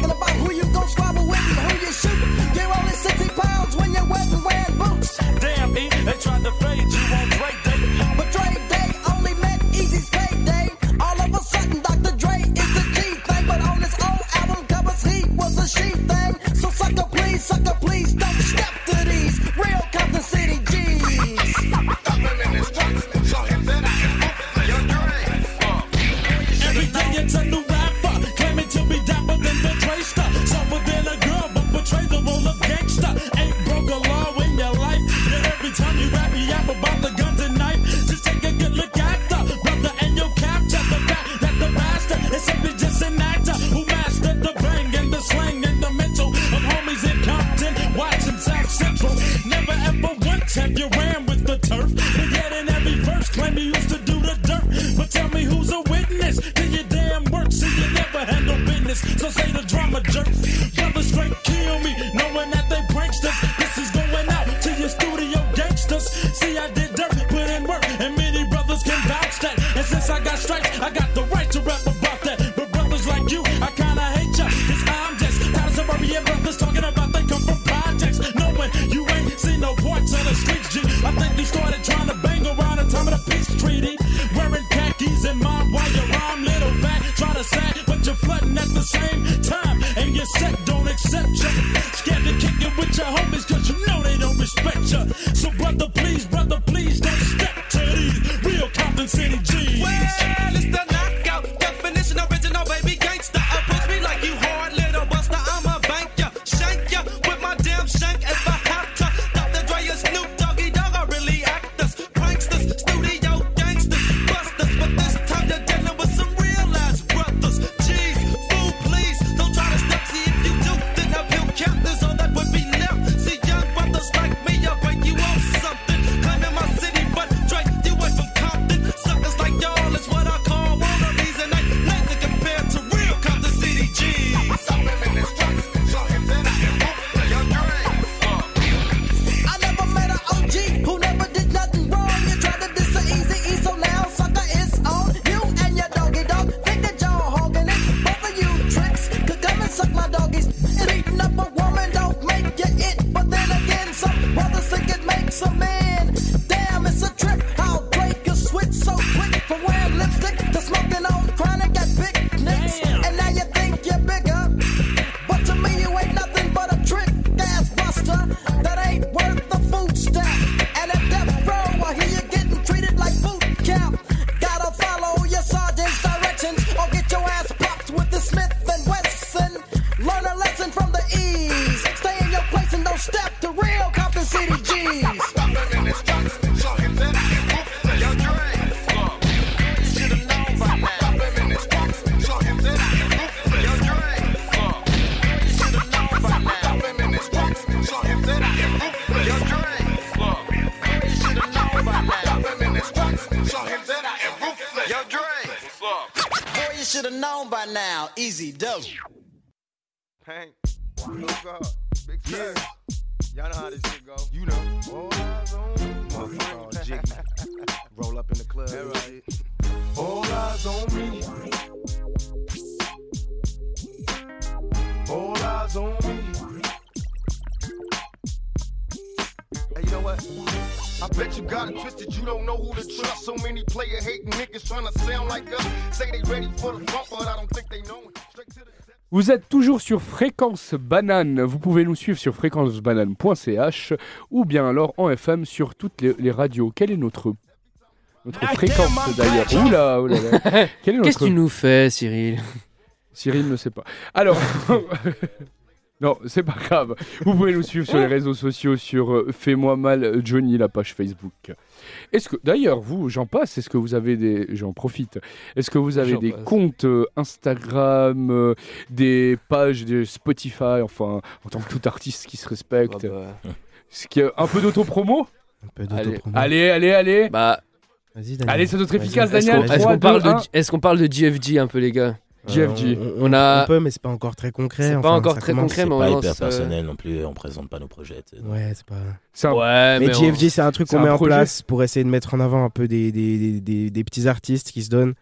Talking about who you dope. Hank, no God, big yeah. Y'all know how this shit go. You know. All eyes on me. Jiggy. Roll up in the club. That right. All eyes on me. All eyes on me. Hey, you know what? I bet you got it twisted, you don't know who to trust. So many player hating niggas trying to sound like us. Say they ready for the funk, but I don't think they know it. Vous êtes toujours sur Fréquence Banane. Vous pouvez nous suivre sur fréquencebanane.ch ou bien alors en FM sur toutes les, les radios. Quelle est notre, notre fréquence d'ailleurs Oula, oula, Qu'est-ce que notre- tu nous fais, Cyril? Cyril ne sait pas. Alors, non, c'est pas grave. Vous pouvez nous suivre sur les réseaux sociaux, sur euh, Fais-moi mal Johnny, la page Facebook. Est-ce que, d'ailleurs, vous, j'en passe, est-ce que vous avez des, j'en profite, est-ce que vous avez J'en des passe. comptes euh, Instagram, euh, des pages de Spotify, enfin, en tant que tout artiste qui se respecte, Ah bah. ce qui est un peu d'auto-promo? Un peu Allez. d'autopromo. Allez, allez, allez. Bah, Vas-y, Daniel. Allez, c'est notre Vas-y. efficace, est-ce Daniel. qu'on est-ce 3, qu'on parle, 2, de- 1. est-ce qu'on parle de GFG un peu, les gars? Euh, GFG. on, on- On a- on peut, mais c'est pas encore très concret. C'est pas enfin, encore ça très concret, mais on pas hyper euh, personnel non plus, on présente pas nos projets. Ouais, c'est pas. C'est un- Ouais, Mais, mais, on- GFG, c'est un truc qu'on un met en projet. place pour essayer de mettre en avant un peu des, des, des, des- des petits artistes qui se donnent,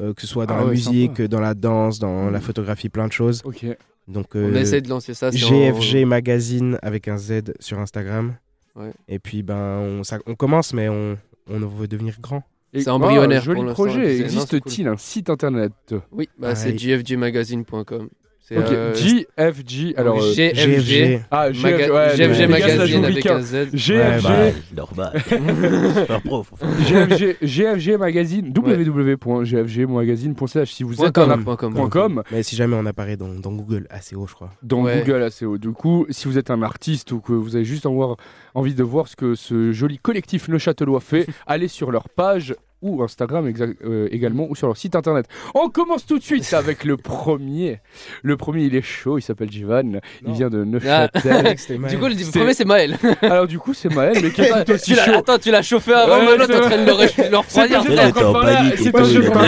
euh, que ce soit dans Ah la ouais, musique, sympa. dans la danse, dans la photographie, plein de choses. Ok. Donc, on euh, essaie de lancer ça. en- GFG Magazine avec un Z sur Instagram. Ouais. Et puis, ben, on, ça- on commence, mais on, on veut devenir grand. Et- C'est embryonnaire Ah, joli pour projet. Existe-t-il un site internet? Oui, bah, c'est Pareil. gfgmagazine.com. C'est Ok, euh, GFG. Alors, euh, GFG. ah, Maga- GFG, ouais, GFG Magazine avec un Z. GFG, Normal, normal. Super pro. GFG, GFG Magazine, www.gfgmagazine.ch si vous êtes com, un point com. point com, Mais si jamais on apparaît dans, dans Google, assez haut, je crois. dans Ouais. Google assez haut. Du coup, si vous êtes un artiste ou que vous avez juste envie, envie de voir ce que ce joli collectif neuchâtelois fait, allez sur leur page ou Instagram euh, également ou sur leur site internet. On commence tout de suite avec le premier. Le premier, il est chaud, il s'appelle Jivan, il vient de Ah. Neuchâtel. C'était Du coup, le premier, c'est Maël. Alors du coup, c'est Maël, mais qui est tout aussi chaud. Attends, tu l'as chauffé avant, Ouais, mais là, c'est t'es en train de le, refroidir. t'es en panique c'est pas excuse-moi.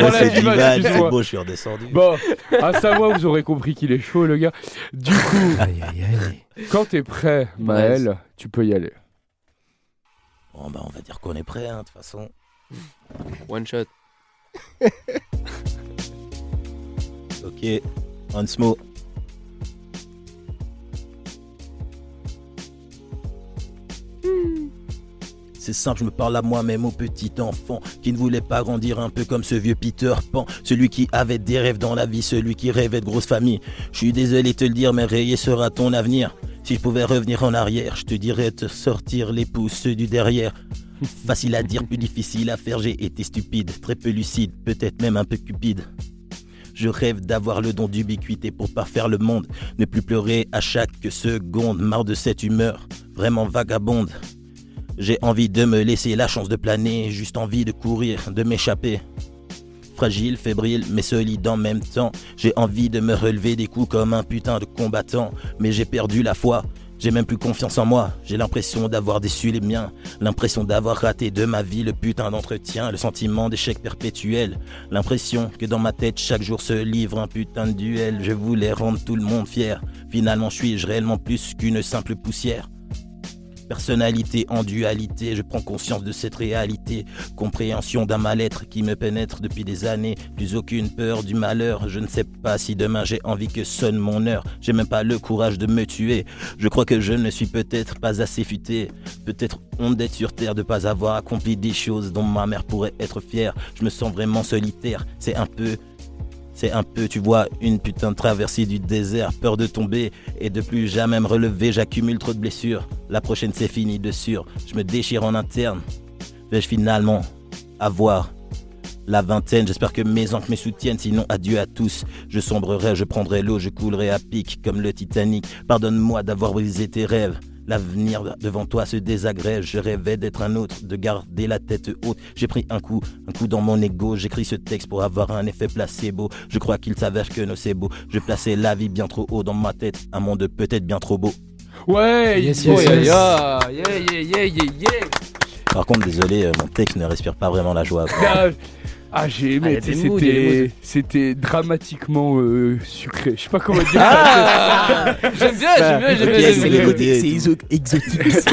C'est beau, je suis redescendu. Bon, à Savoie, vous aurez compris qu'il est chaud, le gars. Du coup, Aïe, aïe, aïe. quand t'es prêt, Maël, tu peux y aller. Bon, bah, on va dire qu'on est prêt, hein, de toute façon. One shot. Ok, Hansmo. C'est simple, je me parle à moi-même au petit enfant qui ne voulait pas grandir un peu comme ce vieux Peter Pan, celui qui avait des rêves dans la vie, celui qui rêvait de grosse famille. Je suis désolé de te le dire, mais rayé sera ton avenir. Si je pouvais revenir en arrière, je te dirais de sortir les pouces du derrière. Facile à dire, plus difficile à faire, j'ai été stupide, très peu lucide, peut-être même un peu cupide. Je rêve d'avoir le don d'ubiquité pour parfaire le monde, ne plus pleurer à chaque seconde, marre de cette humeur vraiment vagabonde. J'ai envie de me laisser la chance de planer, juste envie de courir, de m'échapper. Fragile, fébrile, mais solide en même temps. J'ai envie de me relever des coups comme un putain de combattant, mais j'ai perdu la foi. J'ai même plus confiance en moi. J'ai l'impression d'avoir déçu les miens. L'impression d'avoir raté de ma vie le putain d'entretien. Le sentiment d'échec perpétuel. L'impression que dans ma tête chaque jour se livre un putain de duel. Je voulais rendre tout le monde fier. Finalement, suis-je réellement plus qu'une simple poussière? Personnalité en dualité, je prends conscience de cette réalité. Compréhension d'un mal-être qui me pénètre depuis des années. Plus aucune peur du malheur. Je ne sais pas si demain j'ai envie que sonne mon heure. J'ai même pas le courage de me tuer. Je crois que je ne suis peut-être pas assez futé. Peut-être honte d'être sur terre, de pas avoir accompli des choses dont ma mère pourrait être fière. Je me sens vraiment solitaire. C'est un peu c'est un peu, tu vois, une putain de traversée du désert, peur de tomber et de plus jamais me relever, j'accumule trop de blessures. La prochaine c'est fini de sûr, je me déchire en interne. Vais-je finalement avoir la vingtaine, j'espère que mes oncles me soutiennent, sinon adieu à tous. Je sombrerai, je prendrai l'eau, je coulerai à pic comme le Titanic. Pardonne-moi d'avoir brisé tes rêves. L'avenir devant toi se désagrège. Je rêvais d'être un autre, de garder la tête haute. J'ai pris un coup, un coup dans mon ego. J'écris ce texte pour avoir un effet placebo. Je crois qu'il s'avère que non, c'est beau. Je plaçais la vie bien trop haut dans ma tête. Un monde peut-être bien trop beau. Ouais, Yes, yes, yeah, yes. yeah. Yeah, yeah, yeah, yeah, yeah. Par contre, désolé, euh, mon texte ne respire pas vraiment la joie. Ah, j'ai aimé, Ah, c'était, dramatiquement euh, sucré. Je sais pas comment dire Ah J'aime bien, j'aime bien, j'aime bien. C'est côté- C'est iso- exotique.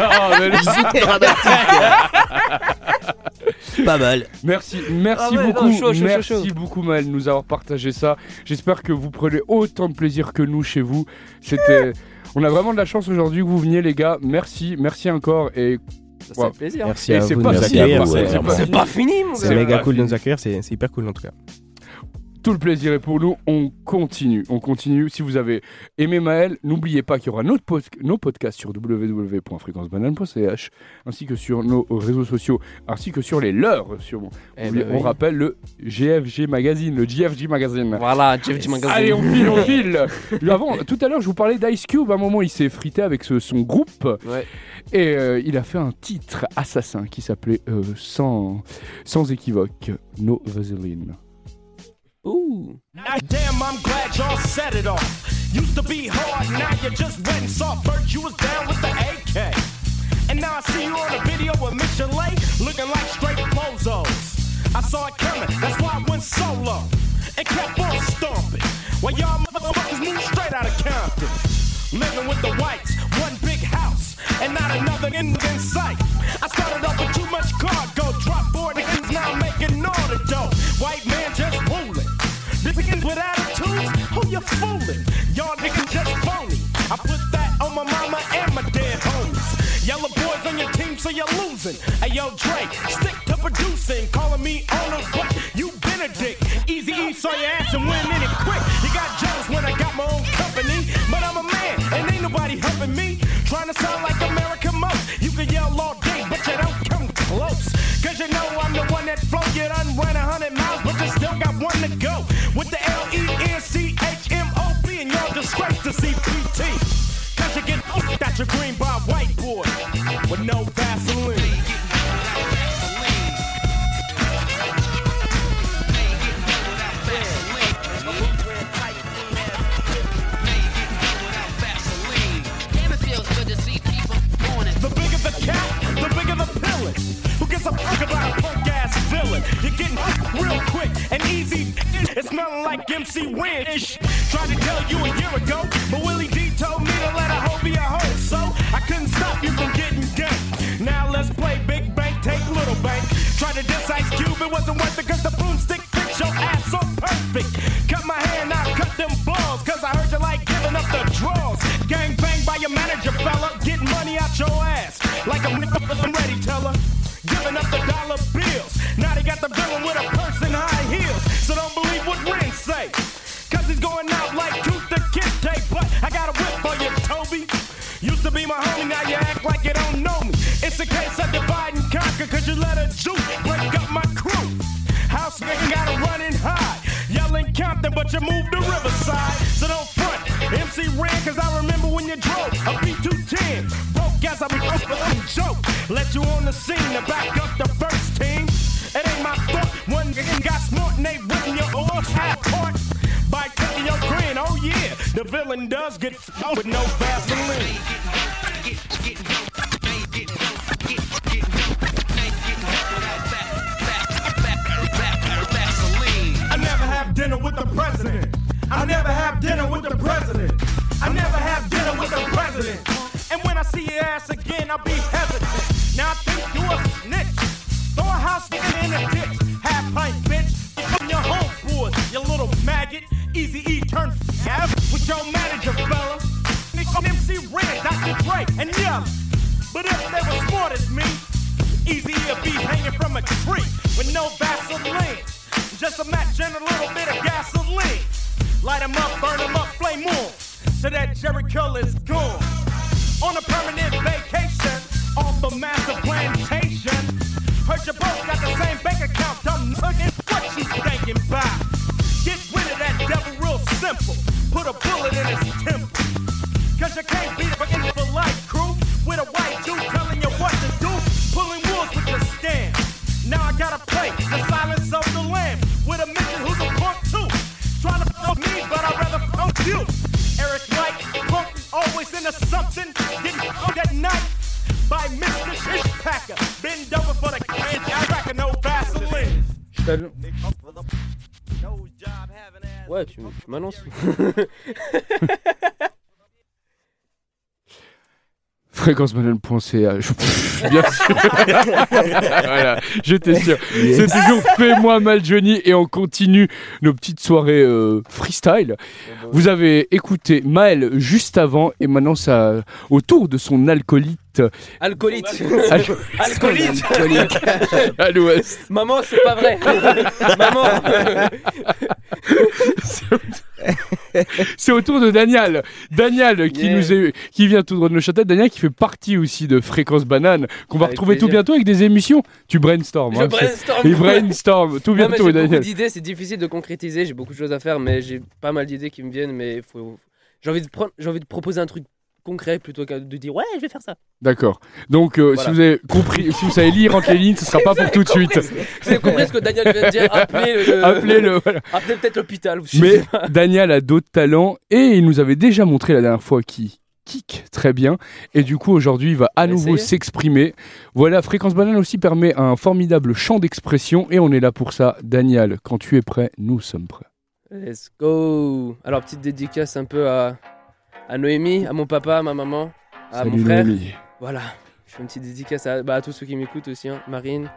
Non, mais non. Pas mal. Merci, merci Ah ouais, non, beaucoup, chaud, chaud, merci chaud, chaud. beaucoup Maël de nous avoir partagé ça. J'espère que vous prenez autant de plaisir que nous chez vous. C'était, on a vraiment de la chance aujourd'hui que vous veniez les gars. Merci, merci encore et Ça fait plaisir. Merci Et à c'est vous pas de nous fini, accueillir. à vous, C'est- c'est pas- C'est pas fini, mon C'est gars. méga pas cool de nous accueillir, c'est c'est hyper cool en tout cas. Tout le plaisir est pour nous. On continue. On continue. Si vous avez aimé Maël, n'oubliez pas qu'il y aura notre pod- nos podcasts sur www.fréquencebanane.ch ainsi que sur nos réseaux sociaux, ainsi que sur les leurs. Sur, Eh ben on oui. rappelle le GFG Magazine, le GFG Magazine. Voilà, du magasin. Allez, on file, on file. Avant, tout à l'heure, je vous parlais d'Ice Cube. À un moment, il s'est frité avec ce- son groupe. Ouais. Et euh, il a fait un titre assassin qui s'appelait euh, sans, sans équivoque No Vaseline. Ouh. Damn, I'm glad y'all set it off. Used to be hard, now you just went soft. First you was down with the AK. And now I see you on a video with Michelet, looking like straight bozos. I saw it coming, that's why I went solo. And kept on stomping. While y'all motherfuckers moved straight out of Compton. Living with the whites, one big house, and not another in, sight. I started off with too much cargo, drop board niggas now making all the dough. White man just ruling. This again with attitudes, who you fooling? Y'all niggas just phony. I put that on my mama and my dead homies. Yellow boys on your team, so you're losing. Hey yo, Dre, stick to producing, calling me owner, but you Benedict. Easy E saw your ass and went in it quick. You got jealous when I got my own Trying to sound like American most. You can yell all It's smelling like MC ish. Tried to tell you a year ago, but Willie D told me to let a hoe be a hoe. So I couldn't stop you from getting ganked. Now let's play Big Bank, take Little Bank. Tried to diss Ice Cube, it wasn't worth it cause the broomstick fits your ass so perfect. Cut my hand, I cut them balls, cause I heard you like giving up the draws. Gang bang by your manager, fella. Getting money out your ass. Like I'm ready, teller. Giving up the my homie, now you act like you don't know me. It's a case of divide and conquer, cause you let a juke break up my crew. House nigga gotta run and hide. Yelling Compton, but you moved to Riverside. So don't front. MC ran, cause I remember when you drove a B210. Broke as I be a joke. Let you on the scene to back up the villain does get f- with no Vaseline. I never have dinner with the president. I never have dinner with the president. I never have dinner with the president. And when I see your ass again, I'll be hesitant. Now I But if they were smart as me, Easy E be hanging from a tree with no Vaseline. Just a match and a little bit of gasoline. Light 'em up, burn 'em up, flame on. So that Curl is gone. On a permanent vacation off a massive plantation. Heard you both got the same bank account, dumb nugget. What you thinking about? Get rid of that devil real simple. Put a bullet in his temple. Cause you can't beat something or something didn't come that night by Mr. Bend over for the no Vaseline. Ouais, tu m'annonces. Fréquencebanane.ca. Je- Bien sûr. voilà, j'étais sûr. C'est toujours Fais-moi mal Johnny et on continue nos petites soirées euh, freestyle. Vous avez écouté Maël juste avant et maintenant ça au tour de son alcoolite. Alcoolite. Al- Alcoolite. à l'ouest. Maman, c'est pas vrai. Maman. C'est au tour de Daniel. Daniel qui Yeah. nous est, qui vient tout droit de Neuchâtel. Daniel qui fait partie aussi de Fréquence Banane qu'on va Avec retrouver tout plaisir. bientôt avec des émissions. Tu brainstorm. Je hein, brainstorm. Il brainstorm tout Non, mais bientôt j'ai beaucoup d'idées, c'est difficile de concrétiser, j'ai beaucoup de choses à faire, mais j'ai pas mal d'idées qui me viennent, mais faut... j'ai envie de prendre, j'ai envie de proposer un truc concret plutôt que de dire ouais, je vais faire ça. D'accord. Donc, euh, Voilà. si vous avez compris, si vous savez lire entre les lignes, ce sera pas pour tout de suite. Vous avez compris ce que Daniel vient de dire Appelez le, Appelez-le, voilà. appelez peut-être l'hôpital. Mais. Daniel a d'autres talents et il nous avait déjà montré la dernière fois qu'il kick très bien. Et du coup, aujourd'hui, il va à nouveau s'exprimer. Voilà, Fréquence Banane aussi permet un formidable champ d'expression et on est là pour ça. Daniel, quand tu es prêt, nous sommes prêts. Let's go. Alors petite dédicace un peu à, à Noémie, à mon papa, à ma maman, à Salut, mon frère. Noémie. Voilà. Je fais une petite dédicace à, bah, à tous ceux qui m'écoutent aussi, hein. Marine.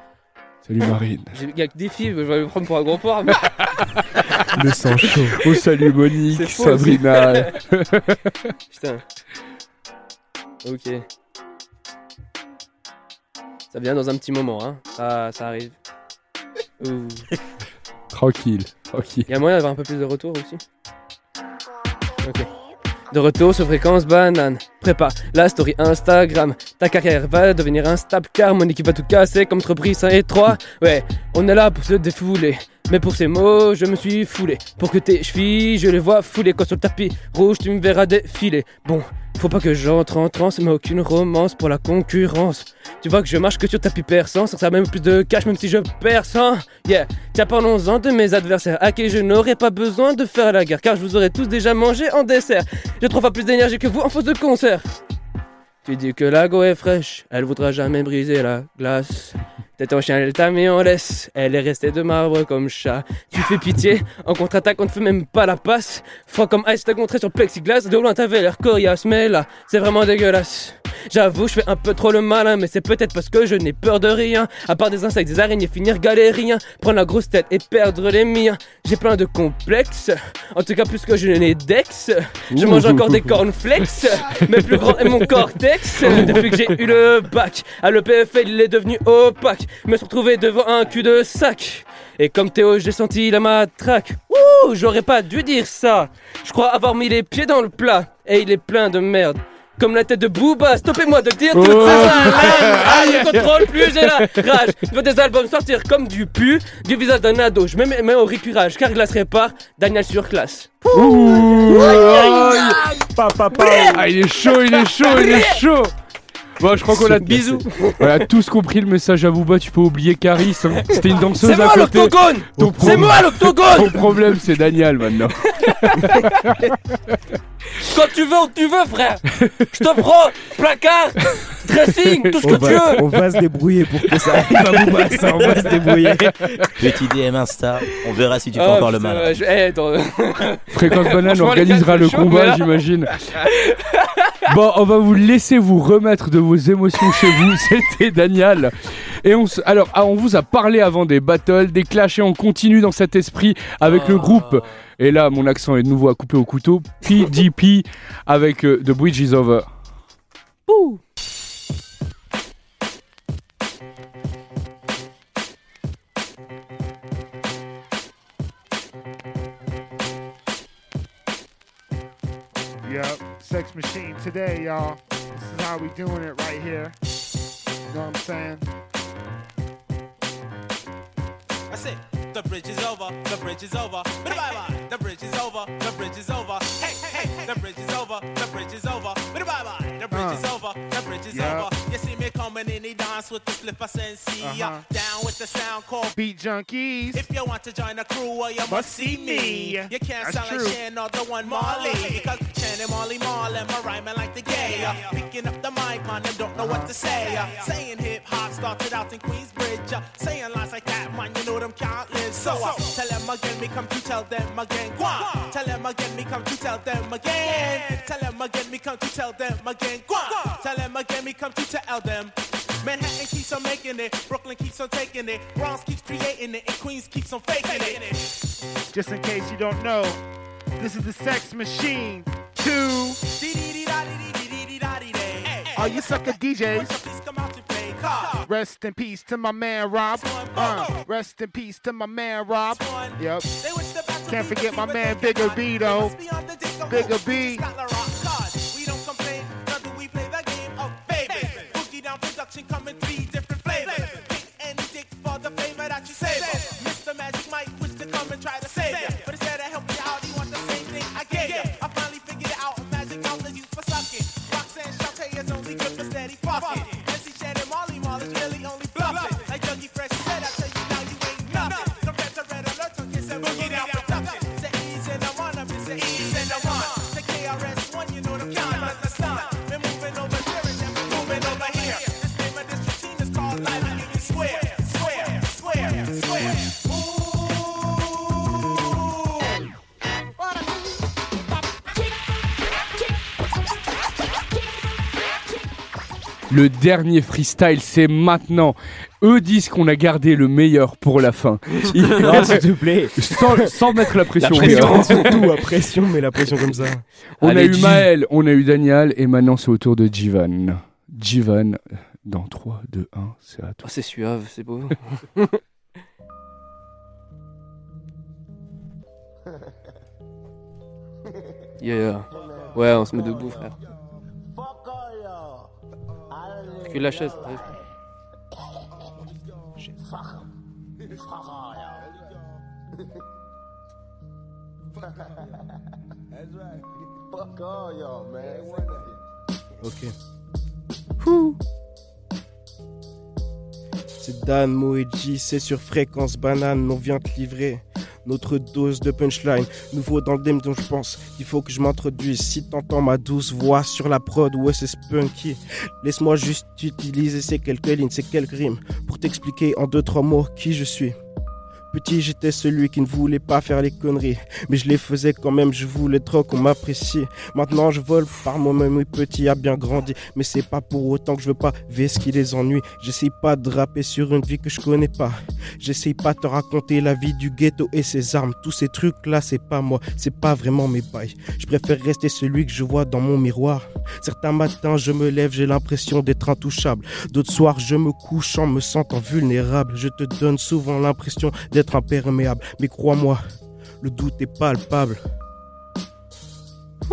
Salut Marine. Il y a que des filles, je vais me prendre pour un gros porc. mais- Le sang chaud. Oh, salut Monique, faux, Sabrina. Putain. Ok. Ça vient dans un petit moment, hein. Ça, ça arrive. Ouh. tranquille, tranquille. Il y a moyen d'avoir un peu plus de retour aussi? Ok. De retour sur fréquence banane. Prépare la story Instagram. Ta carrière va devenir instable car mon équipe va tout casser comme entreprise 1 et 3. Ouais, on est là pour se défouler. Mais pour ces mots, je me suis foulé. Pour que tes chevilles, je les vois fouler. Quand sur le tapis rouge, tu me verras défiler. Bon, faut pas que j'entre en transe, mais aucune romance pour la concurrence. Tu vois que je marche que sur tapis sans que ça même plus de cash, même si je perce. hein. Yeah, tiens, parlons-en de mes adversaires, à qui je n'aurais pas besoin de faire la guerre, car je vous aurais tous déjà mangé en dessert. J'ai trois fois plus d'énergie que vous en fausse de concert. Tu dis que la go est fraîche, elle voudra jamais briser la glace. T'es ton chien, elle t'a mis en laisse, elle est restée de marbre comme chat. Tu fais pitié, en contre-attaque on ne fait même pas la passe. Froid comme ice, t'as contré sur plexiglas, de loin t'avais l'air coriace, mais là, c'est vraiment dégueulasse. J'avoue, je fais un peu trop le malin, mais c'est peut-être parce que je n'ai peur de rien. À part des insectes, des araignées, finir galérien, prendre la grosse tête et perdre les miens. J'ai plein de complexes, en tout cas plus que je n'ai d'ex. Je mange encore des cornflakes, mais plus grand est mon cortex. Depuis que j'ai eu le bac, à l'EPFL il est devenu opaque. Je me suis retrouvé devant un cul de sac. Et comme Théo, j'ai senti la matraque. Ouh, j'aurais pas dû dire ça. Je crois avoir mis les pieds dans le plat. Et il est plein de merde. Comme la tête de Booba, stoppez-moi de dire toute Oh. ça. Ah, je contrôle plus, j'ai la rage. Je veux des albums sortir comme du pu, du visage d'un ado. Je mets mes mains au récurage, car glace répare, Daniel sur classe. Ouh, aïe. Ah, il est chaud, il est chaud, il est chaud. Bon, je crois qu'on a Bisous. On a tous compris le message à Booba. Tu peux oublier Caris. hein. C'était une danseuse C'est à moi côté. C'est pro- moi l'octogone Ton problème, c'est Daniel maintenant. Quand tu veux, où tu veux, frère Je te prends placard, dressing, tout ce On que tu va, veux on va se débrouiller pour que ça arrive à Booba, ça, on va se débrouiller. Petit DM Insta, on verra si tu fais Oh, encore le mal. je- eh. Fréquence Banane organisera le c'est combat, j'imagine. Bon, on va vous laisser vous remettre de vos émotions chez vous. C'était Daniel. Et on, alors, ah, on vous a parlé avant des battles, des clashs, et on continue dans cet esprit avec le groupe. Et là, mon accent est de nouveau à couper au couteau. PDP avec euh, The Bridge is Over. Sex machine today, y'all. This is how we doing it right here. You know what I'm saying? That's it. The bridge is over. The bridge is over. Bye bye. The bridge is over. The bridge is over. Hey, hey. The bridge is over. The bridge is over. Bye bye. The bridge is Uh. over. Dance with the slipper sensei. Uh-huh. Down with the sound called Beat Junkies. If you want to join the crew, well, you must see me. You can't That's sound true. like Shan or the one Marley. Because Shan and Marley Marley, my rhyming like the gay. Picking up the mic, man, and don't know what to say. Saying hip hop started out in Queensbridge. Uh, Saying lines like that, man, you know them can't live. So uh, tell them again, me come to tell them again. Go on. Tell them again, me come to tell them again. Tell them again, me come to tell them again. Go on. Tell them again, me come to tell them. Manhattan keeps on making it, Brooklyn keeps on taking it, Bronx keeps creating it, and Queens keeps on faking it. Just in case you don't know, this is the sex machine. Two. All you sucker DJs. Rest in peace to my man Rob. Uh, rest in peace to my man Rob. Yep. Can't forget my man Bigger B though. Bigger B. Le dernier freestyle, c'est maintenant. Eux disent qu'on a gardé le meilleur pour la fin. Non, s'il te plaît. Sans, sans mettre la pression. La pression, surtout, la pression, mais la pression comme ça. On Allez, a eu G. Maël, on a eu Daniel, et maintenant c'est au tour de Jivan. Jivan, dans 3, 2, 1, c'est à toi. Oh, c'est suave, c'est beau. Yeah, yeah. Ouais, on se met debout, frère. Que la chaise. ouais. Fuck all y'all, man. Ok. C'est Dan Moeji, c'est sur fréquence banane, on vient te livrer notre dose de punchline. Nouveau dans le game dont je pense, il faut que je m'introduise. Si t'entends ma douce voix sur la prod, ouais c'est spunky. Laisse-moi juste utiliser ces quelques lignes, ces quelques rimes, pour t'expliquer en deux trois mots qui je suis. Petit, j'étais celui qui ne voulait pas faire les conneries, mais je les faisais quand même, je voulais trop qu'on m'apprécie. Maintenant, je vole par moi-même, oui, petit a bien grandi, mais c'est pas pour autant que je veux pas ver ce qui les ennuie. J'essaye pas de rapper sur une vie que je connais pas. J'essaye pas de te raconter la vie du ghetto et ses armes. Tous ces trucs-là, c'est pas moi, c'est pas vraiment mes bails. Je préfère rester celui que je vois dans mon miroir. Certains matins, je me lève, j'ai l'impression d'être intouchable. D'autres soirs, je me couche en me sentant vulnérable. Je te donne souvent l'impression d'être imperméable. Mais crois-moi, le doute est palpable.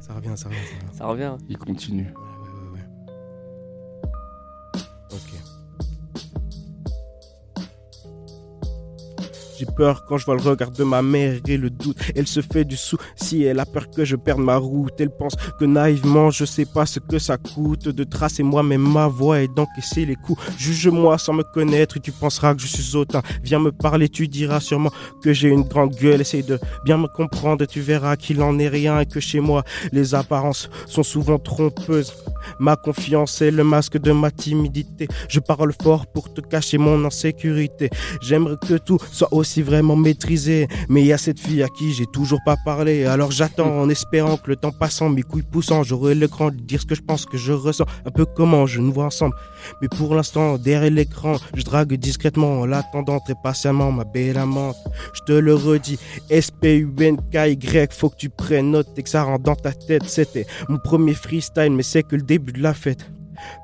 ça revient, ça revient, ça revient. Ça revient. Il continue. Ok. J'ai peur quand je vois le regard de ma mère et le doute. Elle se fait du sou si elle a peur que je perde ma route. Elle pense que naïvement je sais pas ce que ça coûte de tracer moi-même ma voix et d'encaisser les coups. Juge-moi sans me connaître tu penseras que je suis autant. Viens me parler, tu diras sûrement que j'ai une grande gueule. Essaye de bien me comprendre tu verras qu'il en est rien et que chez moi les apparences sont souvent trompeuses. Ma confiance est le masque de ma timidité. Je parle fort pour te cacher mon insécurité. J'aimerais que tout soit aussi vraiment maîtrisé. Mais il y a cette fille à qui j'ai toujours pas parlé. Alors j'attends en espérant que le temps passant, mes couilles poussant, j'aurai l'écran de dire ce que je pense, que je ressens. Un peu comment je nous vois ensemble. Mais pour l'instant, derrière l'écran, je drague discrètement en l'attendant très patiemment, ma belle amante. Je te le redis, S-P-U-N-K-Y, faut que tu prennes note et que ça rentre dans ta tête. C'était mon premier freestyle, mais c'est que le début de la fête.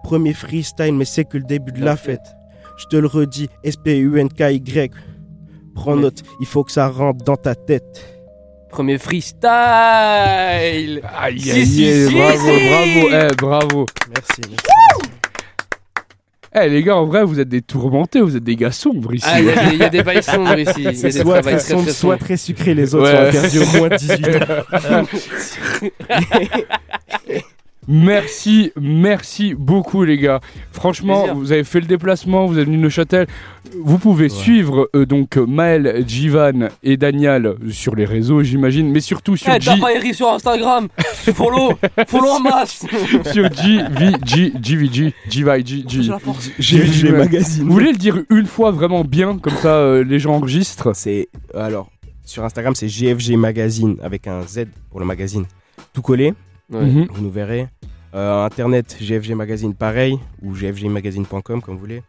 Premier freestyle, mais c'est que le début de la fête. Je te le redis, S-P-U-N-K-Y. Prends note, il faut que ça rentre dans ta tête. Premier freestyle Aïe, Si, aïe, si, aïe, si, bravo, si. bravo, eh, bravo. Merci, merci. Eh les gars, en vrai, vous êtes des tourmentés, vous êtes des gars sombres ici. Ah, il y, a des- il y a des bails sombres ici. Il y a C'est des soit très très sombre, très soit sombres. très sucré, les autres Ouais. sont interdits au moins de 18 ans. Merci, merci beaucoup les gars. Franchement, Plaisir. vous avez fait le déplacement, vous êtes venus de Neuchâtel. Vous pouvez suivre euh, donc Maël, Jivan et Daniel sur les réseaux, j'imagine, mais surtout sur Eh, G, t'as pas Eric sur Instagram Follow Follow en masse sur GVG, Magazine. Vous voulez le dire une fois vraiment bien, comme ça euh, les gens enregistrent? C'est alors sur Instagram, c'est GFG Magazine avec un Z pour le magazine. Tout collé, Ouais. Vous nous verrez. Euh, Internet, GFG Magazine pareil ou gfgmagazine.com comme vous voulez.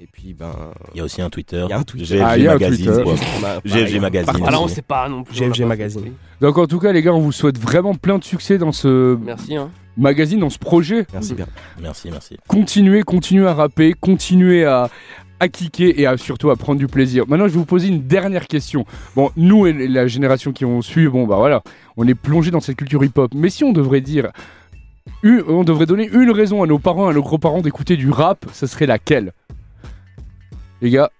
Et puis ben Il y a aussi un Twitter. Il y a un Twitter. GFG Ah, il y a un Magazine. Twitter. quoi. GFG Magazine. Ah là, on sait pas non plus. GFG Magazine. Donc en tout cas les gars, on vous souhaite vraiment plein de succès dans ce Merci. Hein. magazine, dans ce projet. Merci bien. Merci, merci. continuez, continuez à rapper, continuez à, à kicker et à, surtout à prendre du plaisir. Maintenant, je vais vous poser une dernière question. Bon, nous et la génération qui ont suivi, bon, bah voilà, on est plongé dans cette culture hip-hop. Mais si on devrait dire, une- on devrait donner une raison à nos parents, à nos gros-parents d'écouter du rap, ce serait laquelle? Les gars,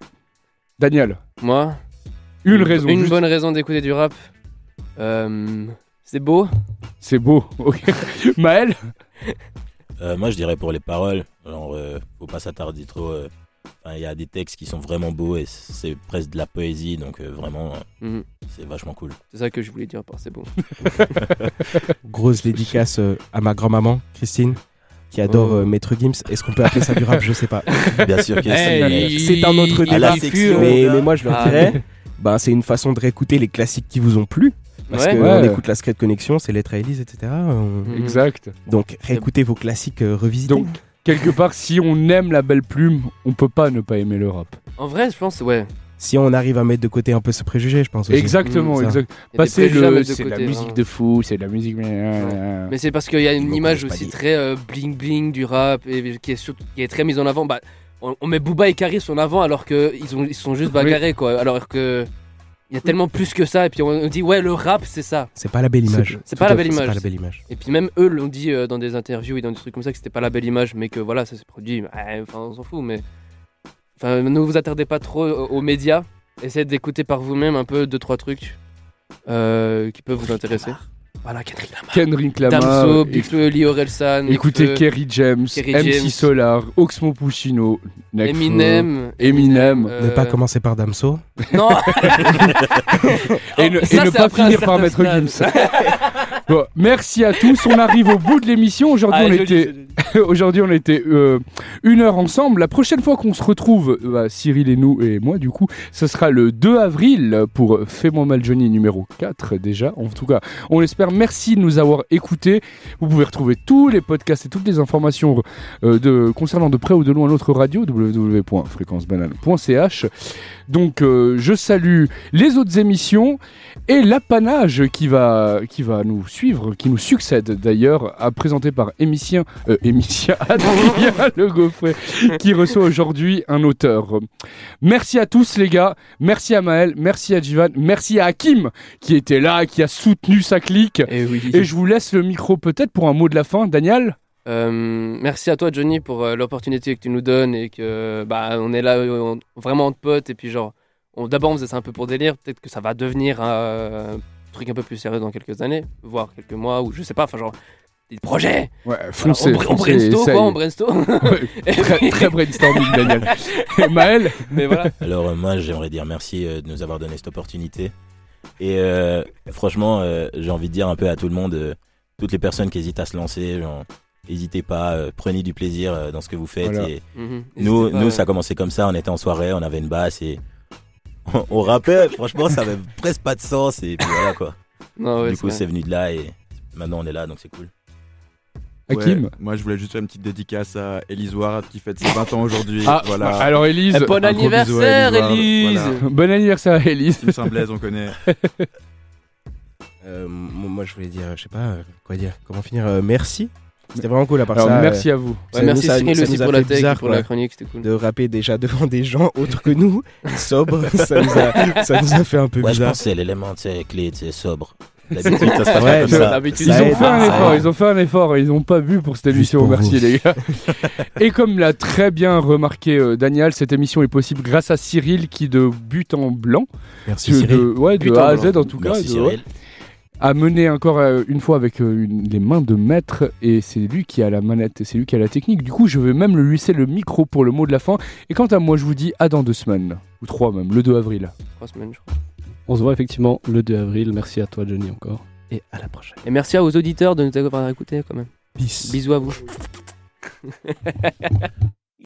Daniel, Moi? Une raison. Une juste- bonne raison d'écouter du rap. Euh, c'est beau? C'est beau. ok. Maël? Euh, moi, je dirais pour les paroles, genre, euh, faut pas s'attarder trop. Enfin, Il y a des textes qui sont vraiment beaux et c'est presque de la poésie, donc euh, vraiment, euh, Mhm. c'est vachement cool. C'est ça que je voulais dire par c'est beau. Grosse dédicace euh, à ma grand-maman Christine qui adore Oh. Maître Gims. Est-ce qu'on peut appeler ça du rap? Je sais pas. Bien sûr que Hey, C'est un autre débat. section, Mais, là. mais moi je leur Ah, dirais, ben, c'est une façon de réécouter les classiques qui vous ont plu. Parce Ouais. qu'on Ouais. écoute la Secret Connexion, c'est Lettre à Elise, etc. On-. Exact. Donc réécoutez vos classiques euh, revisités. Donc, quelque part, si on aime la belle plume, on peut pas ne pas aimer le rap. En vrai, je pense, ouais. si on arrive à mettre de côté un peu ce préjugé, je pense aussi. Exactement, Mm, exact. Des Passer le, de c'est de la musique de fou, c'est de la musique. Mais c'est parce qu'il y a une Bon, image aussi dit. très euh, bling bling du rap et qui est, surtout- qui est très mise en avant. Bah, on, on met Booba et Karis en avant alors qu'ils ont- ils sont juste bagarrés quoi. Alors que il y a tellement plus que ça et puis on, dit ouais le rap c'est ça. C'est pas la belle image. C'est pas la belle image. pas la belle image. Et puis même eux l'ont dit euh, dans des interviews et dans des trucs comme ça que c'était pas la belle image mais que voilà ça s'est produit. Ouais, Enfin on s'en fout mais enfin ne vous attardez pas trop aux, aux médias. Essayez d'écouter par vous-même un peu deux trois trucs euh, qui peuvent vous intéresser. Voilà Kendrick Lamar. Kendrick Lamar. Damso, éc- Big Flo, Lee Orelsan, Écoutez Nekfeu, Kerry James, Kerry MC James. Solar, Oxmo Puccino, Nekfeu, Eminem. Eminem. euh, Ne pas commencer par Damso. Non et ne, et pas finir par Maître. Gims. Bon, merci à tous. On arrive au bout de l'émission. Aujourd'hui, Ah, on était, aujourd'hui, on était euh, une heure ensemble. La prochaine fois qu'on se retrouve, euh, bah, Cyril et nous et moi, du coup, ce sera le 2 avril pour Fais-moi mal Johnny numéro 4 déjà. En tout cas, on l'espère. Merci de nous avoir écoutés. Vous pouvez retrouver tous les podcasts et toutes les informations euh, concernant de près ou de loin notre radio www.fréquencebanane.ch. Donc, euh, je salue les autres émissions et l'apanage qui va, qui va nous suivre, qui nous succède d'ailleurs, à présenté par Émicien, euh, Émicien Adrien Le Gaufret, qui reçoit aujourd'hui un auteur. Merci à tous les gars, merci à Maël, merci à Jivan, merci à Hakim qui était là, qui a soutenu sa clique. Et oui. Et je vous laisse le micro peut-être pour un mot de la fin, Daniel? Euh, merci à toi Johnny pour euh, l'opportunité que tu nous donnes et que bah on est là euh, on- vraiment entre potes et puis genre on- d'abord on faisait ça un peu pour délire peut-être que ça va devenir un truc un peu plus sérieux dans quelques années voire quelques mois ou je sais pas enfin genre des projets Ouais, foncez, on, br- on foncez, brainstorm essaye. quoi on brainstorm Ouais, très, très brainstorming, Daniel. Et Maël mais voilà Alors euh, moi j'aimerais dire merci euh, de nous avoir donné cette opportunité. Et euh, franchement euh, j'ai envie de dire un peu à tout le monde, euh, toutes les personnes qui hésitent à se lancer, genre, N'hésitez pas, euh, prenez du plaisir euh, dans ce que vous faites. Voilà. Et Mhm. nous, pas, nous, ouais. ça a commencé comme ça. On était en soirée, on avait une basse et on, on rappait. Franchement, ça avait presque pas de sens. Et puis voilà quoi. Non, ouais, du coup, c'est venu de là et maintenant on est là, donc c'est cool. Hakim Ouais, Moi, je voulais juste faire une petite dédicace à Elise Ward qui fête ses 20 ans aujourd'hui. Ah, voilà. alors Élise, bon anniversaire. Élise Voilà. bon anniversaire à Élise. Team Saint-Blaise, on connaît. Euh, moi, je voulais dire, je sais pas, quoi dire, comment finir, euh, merci. C'était vraiment cool à part Alors ça. merci euh, à vous. Ouais, merci nous- Cyril ça aussi pour la tech, bizarre, pour la chronique, c'était cool. De rapper déjà devant des gens autres que nous, sobres, ça nous a, ça nous a fait un peu Ouais, je pense que c'est l'élément tu sais, clé, c'est sobre. D'habitude, ça se passe Ouais, pas comme ça- ça. D'habitude, Ils ont fait un effort, ils ont fait un effort, ils n'ont pas bu pour cette émission, pour merci vous. les gars. Et comme l'a très bien remarqué euh, Daniel, cette émission est possible grâce à Cyril qui de but en blanc, Merci de, Cyril. de- ouais, de But en A à blanc. Z en tout cas, Merci de- ouais, Cyril. A mené encore euh, une fois avec euh, une- les mains de maître et c'est lui qui a la manette et c'est lui qui a la technique. Du coup, je vais même lui laisser le micro pour le mot de la fin. Et quant à moi, je vous dis à dans deux semaines, ou trois même, le 2 avril. Trois semaines, je crois. On se voit effectivement le 2 avril. Merci à toi, Johnny, encore. Et à la prochaine. Et merci aux auditeurs de nous avoir écoutés quand même. Peace. Bisous à vous.